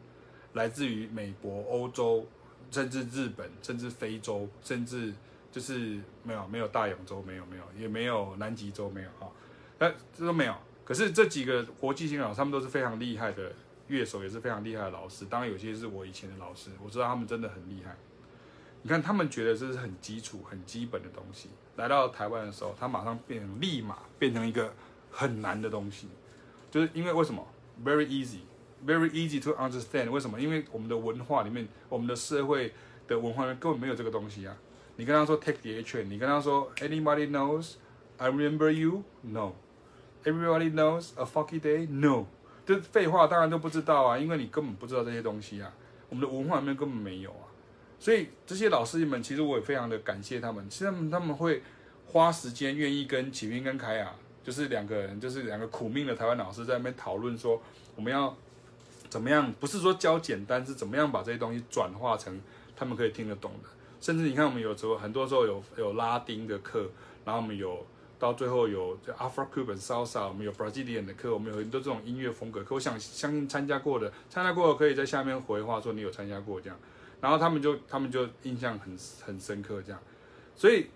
来自于美国、欧洲，甚至日本，甚至非洲，甚至就是没有没有大洋洲没有没有，也没有南极洲没有哈。哎，这都没有。可是这几个国际性老师，他们都是非常厉害的乐手，也是非常厉害的老师。当然，有些是我以前的老师，我知道他们真的很厉害。你看，他们觉得这是很基础、很基本的东西，来到台湾的时候，他马上变成，立马变成一个很难的东西，就是因为为什么？Very easy，very easy to understand。为什么？因为我们的文化里面，我们的社会的文化里面根本没有这个东西啊。你跟他说 take the A train，你跟他说 Anybody knows I remember you？No。Everybody knows a foggy day？No。这废话，当然都不知道啊，因为你根本不知道这些东西啊。我们的文化里面根本没有啊。所以这些老师们，其实我也非常的感谢他们。其实他们会花时间，愿意跟启明跟凯雅，就是两个人，就是两个苦命的台湾老师，在那边讨论说，我们要怎么样？不是说教简单，是怎么样把这些东西转化成他们可以听得懂的。甚至你看，我们有时候很多时候有有拉丁的课，然后我们有到最后有 Afro-Cuban Salsa，我们有 Brazilian 的课，我们有很多这种音乐风格课。我想相信参加过的，参加过的可以在下面回话说你有参加过这样。然后他们就他们就印象很很深刻，这样，所以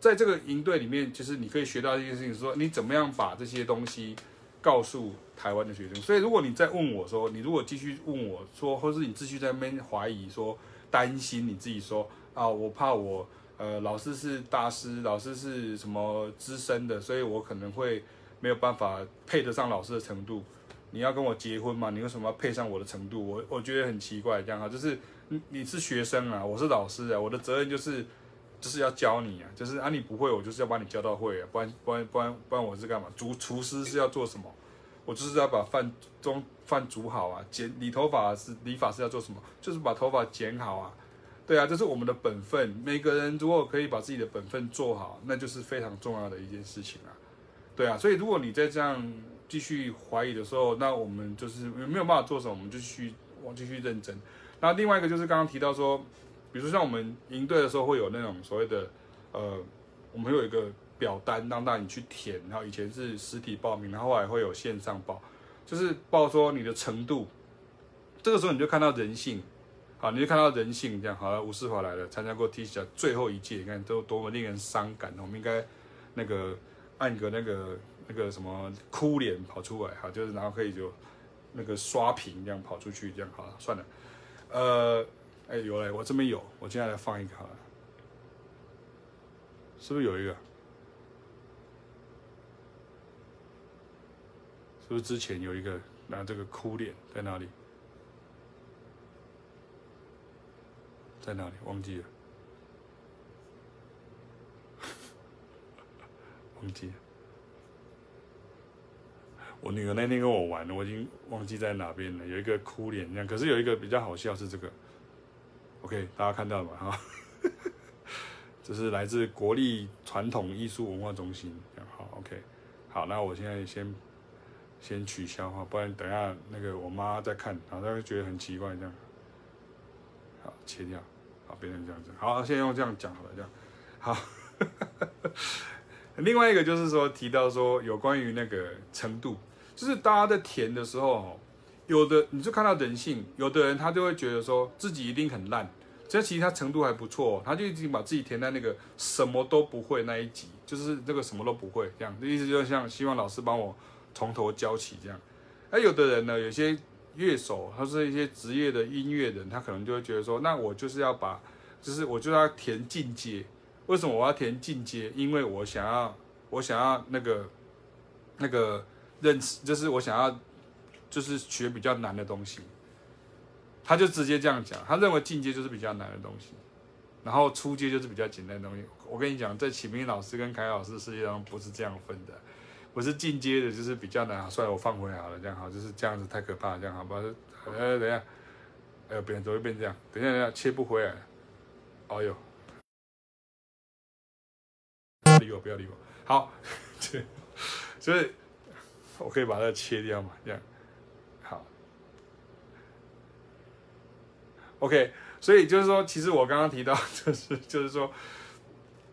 在这个营队里面，其实你可以学到一件事情，说你怎么样把这些东西告诉台湾的学生。所以如果你再问我说，你如果继续问我说，或是你继续在那边怀疑说，担心你自己说啊，我怕我呃老师是大师，老师是什么资深的，所以我可能会没有办法配得上老师的程度。你要跟我结婚吗？你为什么要配上我的程度？我我觉得很奇怪，这样哈，就是。你你是学生啊，我是老师啊，我的责任就是就是要教你啊，就是啊你不会，我就是要把你教到会啊，不然不然不然不然我是干嘛？煮厨师是要做什么？我就是要把饭中饭煮好啊，剪理头发是理发师要做什么？就是把头发剪好啊，对啊，这是我们的本分。每个人如果可以把自己的本分做好，那就是非常重要的一件事情啊，对啊，所以如果你再这样继续怀疑的时候，那我们就是没有办法做什么，我们就继续往继续认真。那另外一个就是刚刚提到说，比如说像我们营队的时候会有那种所谓的，呃，我们有一个表单让大家你去填，然后以前是实体报名，然后后来会有线上报，就是报说你的程度，这个时候你就看到人性，好，你就看到人性这样，好了，吴世华来了，参加过 TCL 最后一届，你看都多么令人伤感，我们应该那个按个那个那个什么哭脸跑出来，好，就是然后可以就那个刷屏这样跑出去，这样好了，算了。呃，哎，有嘞，我这边有，我接下来放一个好了，是不是有一个？是不是之前有一个拿这个哭脸在哪里？在哪里？忘记了，忘记了。我女儿那天跟我玩，我已经忘记在哪边了。有一个哭脸这样，可是有一个比较好笑是这个。OK，大家看到了吗？哈，这是来自国立传统艺术文化中心。好，OK，好，那我现在先先取消哈，不然等下那个我妈再看，然后她会觉得很奇怪这样。好，切掉，好，变成这样子。好，现在用这样讲好了，这样好。另外一个就是说提到说有关于那个程度。就是大家在填的时候，有的你就看到人性，有的人他就会觉得说自己一定很烂，这其实他程度还不错，他就已经把自己填在那个什么都不会那一级，就是这个什么都不会这样，意思就像希望老师帮我从头教起这样。而有的人呢，有些乐手，他是一些职业的音乐人，他可能就会觉得说，那我就是要把，就是我就要填进阶。为什么我要填进阶？因为我想要，我想要那个，那个。认识就是我想要，就是学比较难的东西，他就直接这样讲，他认为进阶就是比较难的东西，然后初阶就是比较简单的东西。我跟你讲，在启明老师跟凯老师世界上不是这样分的，不是进阶的就是比较难。算了，我放回来好了，这样好，就是这样子太可怕了，这样好吧？呃，等一下，哎呦，变怎么会变这样？等一下，等一下，切不回来。哦呦，不理我，不要理我。好，所以。我可以把它切掉嘛？这样，好，OK。所以就是说，其实我刚刚提到，就是就是说，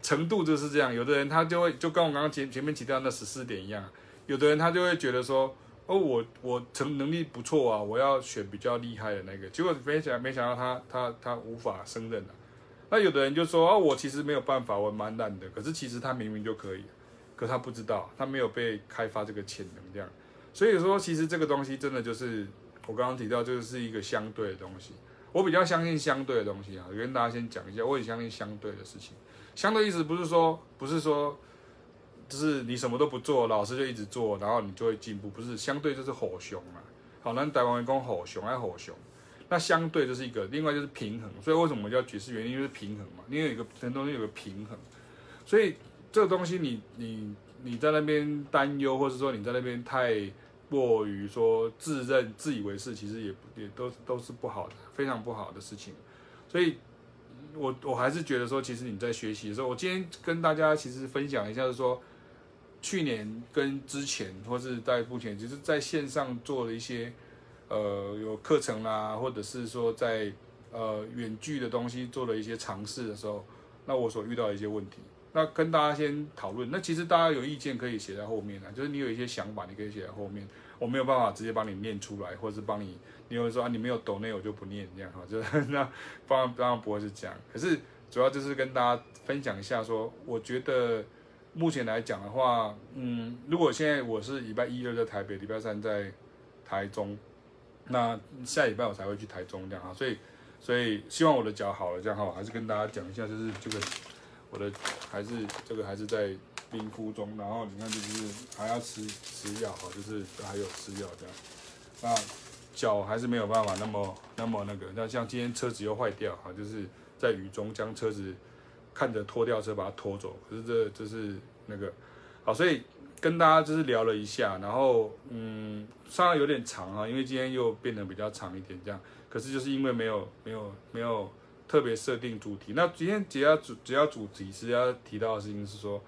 程度就是这样。有的人他就会就跟我刚刚前前面提到那十四点一样，有的人他就会觉得说，哦，我我成能力不错啊，我要选比较厉害的那个。结果没想没想到他他他无法胜任了。那有的人就说，哦，我其实没有办法，我蛮烂的。可是其实他明明就可以。可他不知道，他没有被开发这个潜能，这样。所以说，其实这个东西真的就是我刚刚提到，就是一个相对的东西。我比较相信相对的东西啊，我跟大家先讲一下，我也相信相对的事情。相对意思不是说，不是说，就是你什么都不做，老师就一直做，然后你就会进步，不是。相对就是吼熊嘛，好，那台湾人讲吼熊爱吼熊，那相对就是一个，另外就是平衡。所以为什么叫爵士？原因就是平衡嘛，因为有个很多东西有个平衡，所以这个东西你你你在那边担忧，或者说你在那边太。过于说自认自以为是，其实也也都都是不好的，非常不好的事情。所以，我我还是觉得说，其实你在学习的时候，我今天跟大家其实分享一下，就是说，去年跟之前，或是在目前，其实在线上做了一些，呃，有课程啦，或者是说在呃远距的东西做了一些尝试的时候，那我所遇到的一些问题。那跟大家先讨论，那其实大家有意见可以写在后面啊，就是你有一些想法，你可以写在后面，我没有办法直接帮你念出来，或者是帮你，你会说啊，你没有抖内我就不念这样哈，就是 那当然当然不会是这样，可是主要就是跟大家分享一下说，我觉得目前来讲的话，嗯，如果现在我是礼拜一二在台北，礼拜三在台中，那下礼拜我才会去台中这样哈，所以所以希望我的脚好了这样哈，还是跟大家讲一下，就是这个。我的还是这个还是在冰敷中，然后你看就是还要吃吃药哈，就是还有吃药这样，那脚还是没有办法那么那么那个，那像今天车子又坏掉哈，就是在雨中将车子看着拖吊车把它拖走，可是这这是那个好，所以跟大家就是聊了一下，然后嗯，稍微有点长啊，因为今天又变得比较长一点这样，可是就是因为没有没有没有。特别设定主题，那今天主要主只要主题是要提到的事情是说，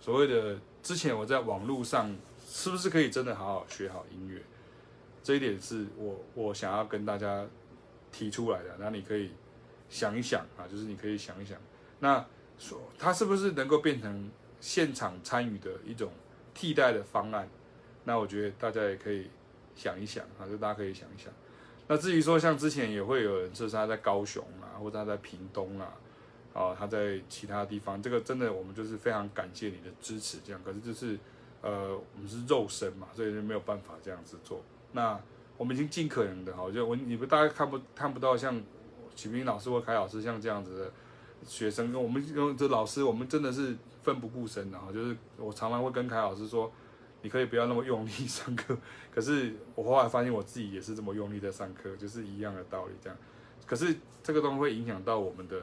所谓的之前我在网络上是不是可以真的好好学好音乐？这一点是我我想要跟大家提出来的，那你可以想一想啊，就是你可以想一想，那说它是不是能够变成现场参与的一种替代的方案？那我觉得大家也可以想一想啊，就大家可以想一想。那至于说像之前也会有人说是他在高雄啊，或者他在屏东啊，啊他在其他地方，这个真的我们就是非常感谢你的支持，这样。可是就是呃我们是肉身嘛，所以就没有办法这样子做。那我们已经尽可能的哈，就我你们大家看不看不到像启明老师或凯老师像这样子的学生，跟我们跟这老师，我们真的是奋不顾身的哈。就是我常常会跟凯老师说。你可以不要那么用力上课，可是我后来发现我自己也是这么用力在上课，就是一样的道理这样。可是这个东西会影响到我们的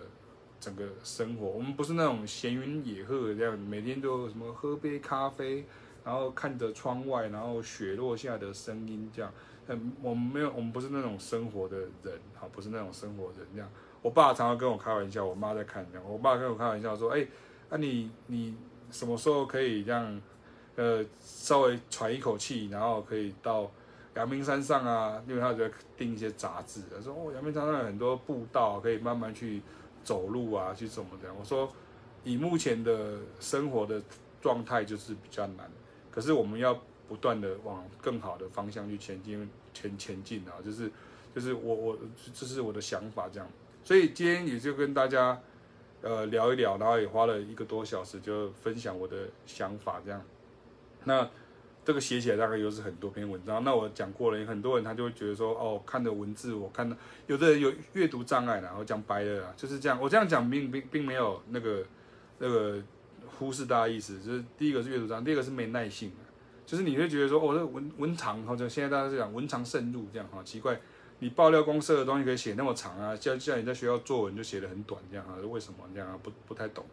整个生活，我们不是那种闲云野鹤这样，每天都什么喝杯咖啡，然后看着窗外，然后雪落下的声音这样。嗯，我们没有，我们不是那种生活的人，好，不是那种生活人这样。我爸常常跟我开玩笑，我妈在看这样，我爸跟我开玩笑说，哎，那你你什么时候可以这样？呃，稍微喘一口气，然后可以到阳明山上啊，因为他就订一些杂志，他说哦，阳明山上有很多步道，可以慢慢去走路啊，去怎么的。我说，以目前的生活的状态就是比较难，可是我们要不断的往更好的方向去前进，前前进啊，就是就是我我这是我的想法这样，所以今天也就跟大家呃聊一聊，然后也花了一个多小时就分享我的想法这样。那这个写起来大概又是很多篇文章。那我讲过了，很多人他就会觉得说，哦，看的文字我看到，有的人有阅读障碍啦，我讲白了啦，就是这样。我这样讲并并并没有那个那个忽视大家意思，就是第一个是阅读障碍，第二个是没耐性，就是你会觉得说，哦，这文文长，或者现在大家是讲文长慎入这样哈，奇怪，你爆料公社的东西可以写那么长啊，叫叫你在学校作文就写的很短这样啊，为什么这样啊？不不太懂。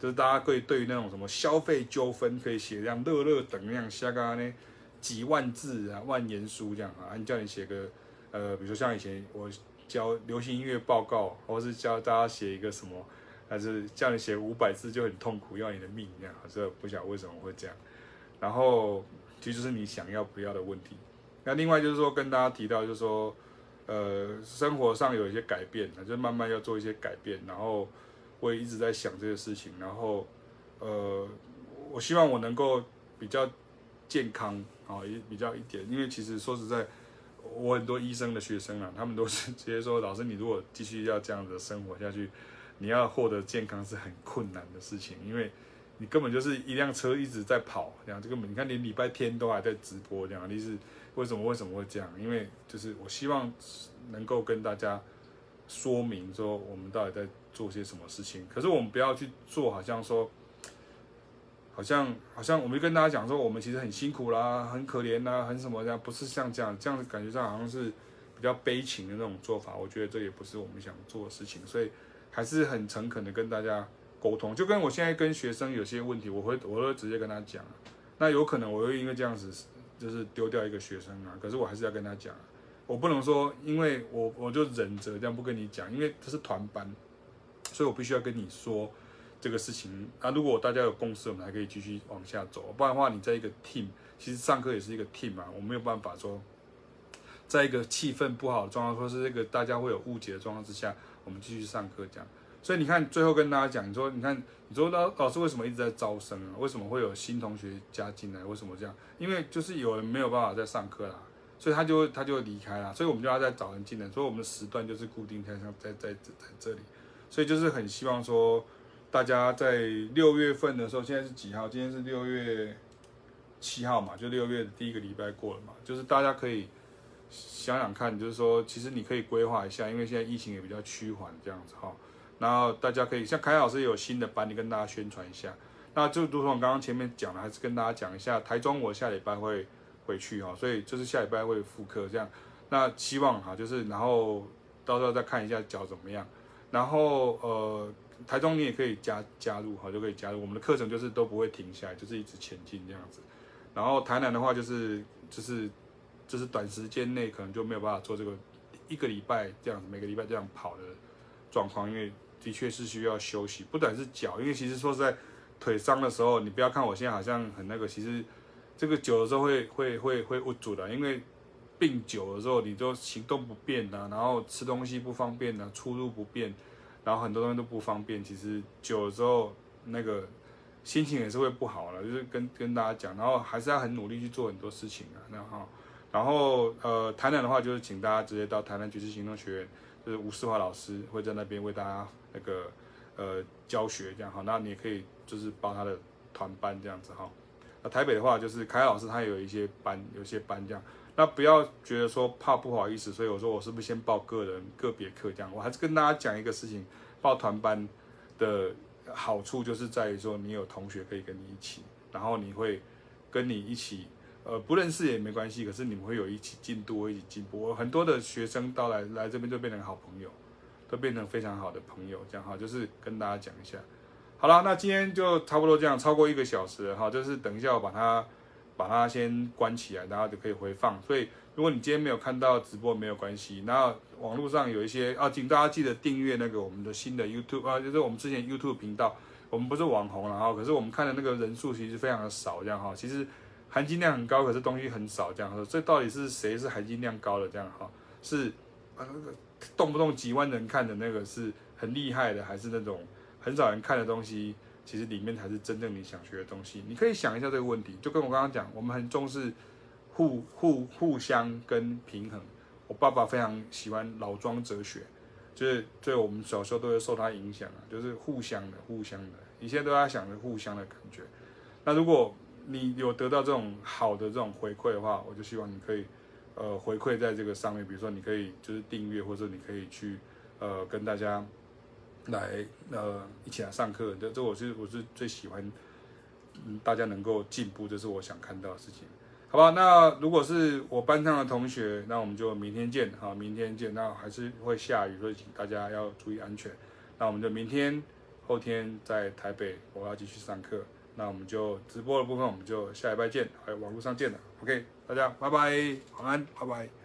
就是大家可以对于那种什么消费纠纷可以写这样乐乐等那样下个呢几万字啊万言书这样啊，你叫你写个呃，比如说像以前我教流行音乐报告，或是教大家写一个什么，还是叫你写五百字就很痛苦，要你的命这样，这不晓得为什么会这样。然后其实就是你想要不要的问题。那另外就是说跟大家提到就是说，呃，生活上有一些改变，就慢慢要做一些改变，然后。我也一直在想这个事情，然后，呃，我希望我能够比较健康啊，也比较一点，因为其实说实在，我很多医生的学生啊，他们都是直接说，老师，你如果继续要这样子生活下去，你要获得健康是很困难的事情，因为你根本就是一辆车一直在跑，这样这个你看连礼拜天都还在直播这样，你是为什么为什么会这样？因为就是我希望能够跟大家说明说我们到底在做些什么事情，可是我们不要去做，好像说，好像好像我们跟大家讲说我们其实很辛苦啦，很可怜啦，很什么这样，不是像这样这样子感觉上好像是比较悲情的那种做法，我觉得这也不是我们想做的事情，所以还是很诚恳的跟大家。沟通就跟我现在跟学生有些问题，我会我会直接跟他讲。那有可能我会因为这样子就是丢掉一个学生啊，可是我还是要跟他讲。我不能说因为我我就忍着这样不跟你讲，因为这是团班，所以我必须要跟你说这个事情。那如果大家有共识，我们还可以继续往下走。不然的话，你在一个 team，其实上课也是一个 team 嘛，我没有办法说在一个气氛不好的状况，或是这个大家会有误解的状况之下，我们继续上课这样。所以你看，最后跟大家讲，你说，你看，你说老老师为什么一直在招生啊？为什么会有新同学加进来？为什么这样？因为就是有人没有办法再上课啦，所以他就他就离开了，所以我们就要再找人进来。所以我们的时段就是固定在在在在在这里，所以就是很希望说，大家在六月份的时候，现在是几号？今天是六月七号嘛，就六月的第一个礼拜过了嘛，就是大家可以想想看，就是说，其实你可以规划一下，因为现在疫情也比较趋缓，这样子哈。然后大家可以像凯老师有新的班，你跟大家宣传一下。那就如同我刚刚前面讲的，还是跟大家讲一下，台中我下礼拜会回去哈，所以就是下礼拜会复课这样。那希望哈，就是然后到时候再看一下脚怎么样。然后呃，台中你也可以加加入哈，就可以加入我们的课程，就是都不会停下来，就是一直前进这样子。然后台南的话就是就是就是短时间内可能就没有办法做这个一个礼拜这样子，每个礼拜这样跑的状况，因为。的确是需要休息，不管是脚，因为其实说实在，腿伤的时候，你不要看我现在好像很那个，其实这个久的时候会会会会郁阻的，因为病久了之后，你就行动不便呐，然后吃东西不方便呐，出入不便，然后很多东西都不方便，其实久了之后那个心情也是会不好了，就是跟跟大家讲，然后还是要很努力去做很多事情啊，然后然后呃，台南的话就是请大家直接到台南橘志行动学院，就是吴世华老师会在那边为大家。那个呃教学这样哈，那你也可以就是报他的团班这样子哈。那台北的话就是凯老师他有一些班，有些班这样。那不要觉得说怕不好意思，所以我说我是不是先报个人个别课这样？我还是跟大家讲一个事情，报团班的好处就是在于说你有同学可以跟你一起，然后你会跟你一起，呃不认识也没关系，可是你们会有一起进度，一起进步。我很多的学生到来来这边就变成好朋友。都变成非常好的朋友，这样哈，就是跟大家讲一下。好了，那今天就差不多这样，超过一个小时了哈，就是等一下我把它把它先关起来，然后就可以回放。所以如果你今天没有看到直播，没有关系。然后网络上有一些啊，请大家记得订阅那个我们的新的 YouTube 啊，就是我们之前 YouTube 频道，我们不是网红然后，可是我们看的那个人数其实非常的少，这样哈，其实含金量很高，可是东西很少，这样说，这到底是谁是含金量高的这样哈？是啊那个。动不动几万人看的那个是很厉害的，还是那种很少人看的东西？其实里面才是真正你想学的东西。你可以想一下这个问题，就跟我刚刚讲，我们很重视互互互相跟平衡。我爸爸非常喜欢老庄哲学，就是对我们小时候都会受他影响啊，就是互相的互相的，你现在都在想着互相的感觉。那如果你有得到这种好的这种回馈的话，我就希望你可以。呃，回馈在这个上面，比如说你可以就是订阅，或者你可以去呃跟大家来呃一起来上课，这这我是我是最喜欢，嗯，大家能够进步，这是我想看到的事情，好吧？那如果是我班上的同学，那我们就明天见，好，明天见。那还是会下雨，所以请大家要注意安全。那我们就明天、后天在台北，我要继续上课。那我们就直播的部分，我们就下礼拜见，还有网络上见了。OK，大家拜拜，晚安，拜拜。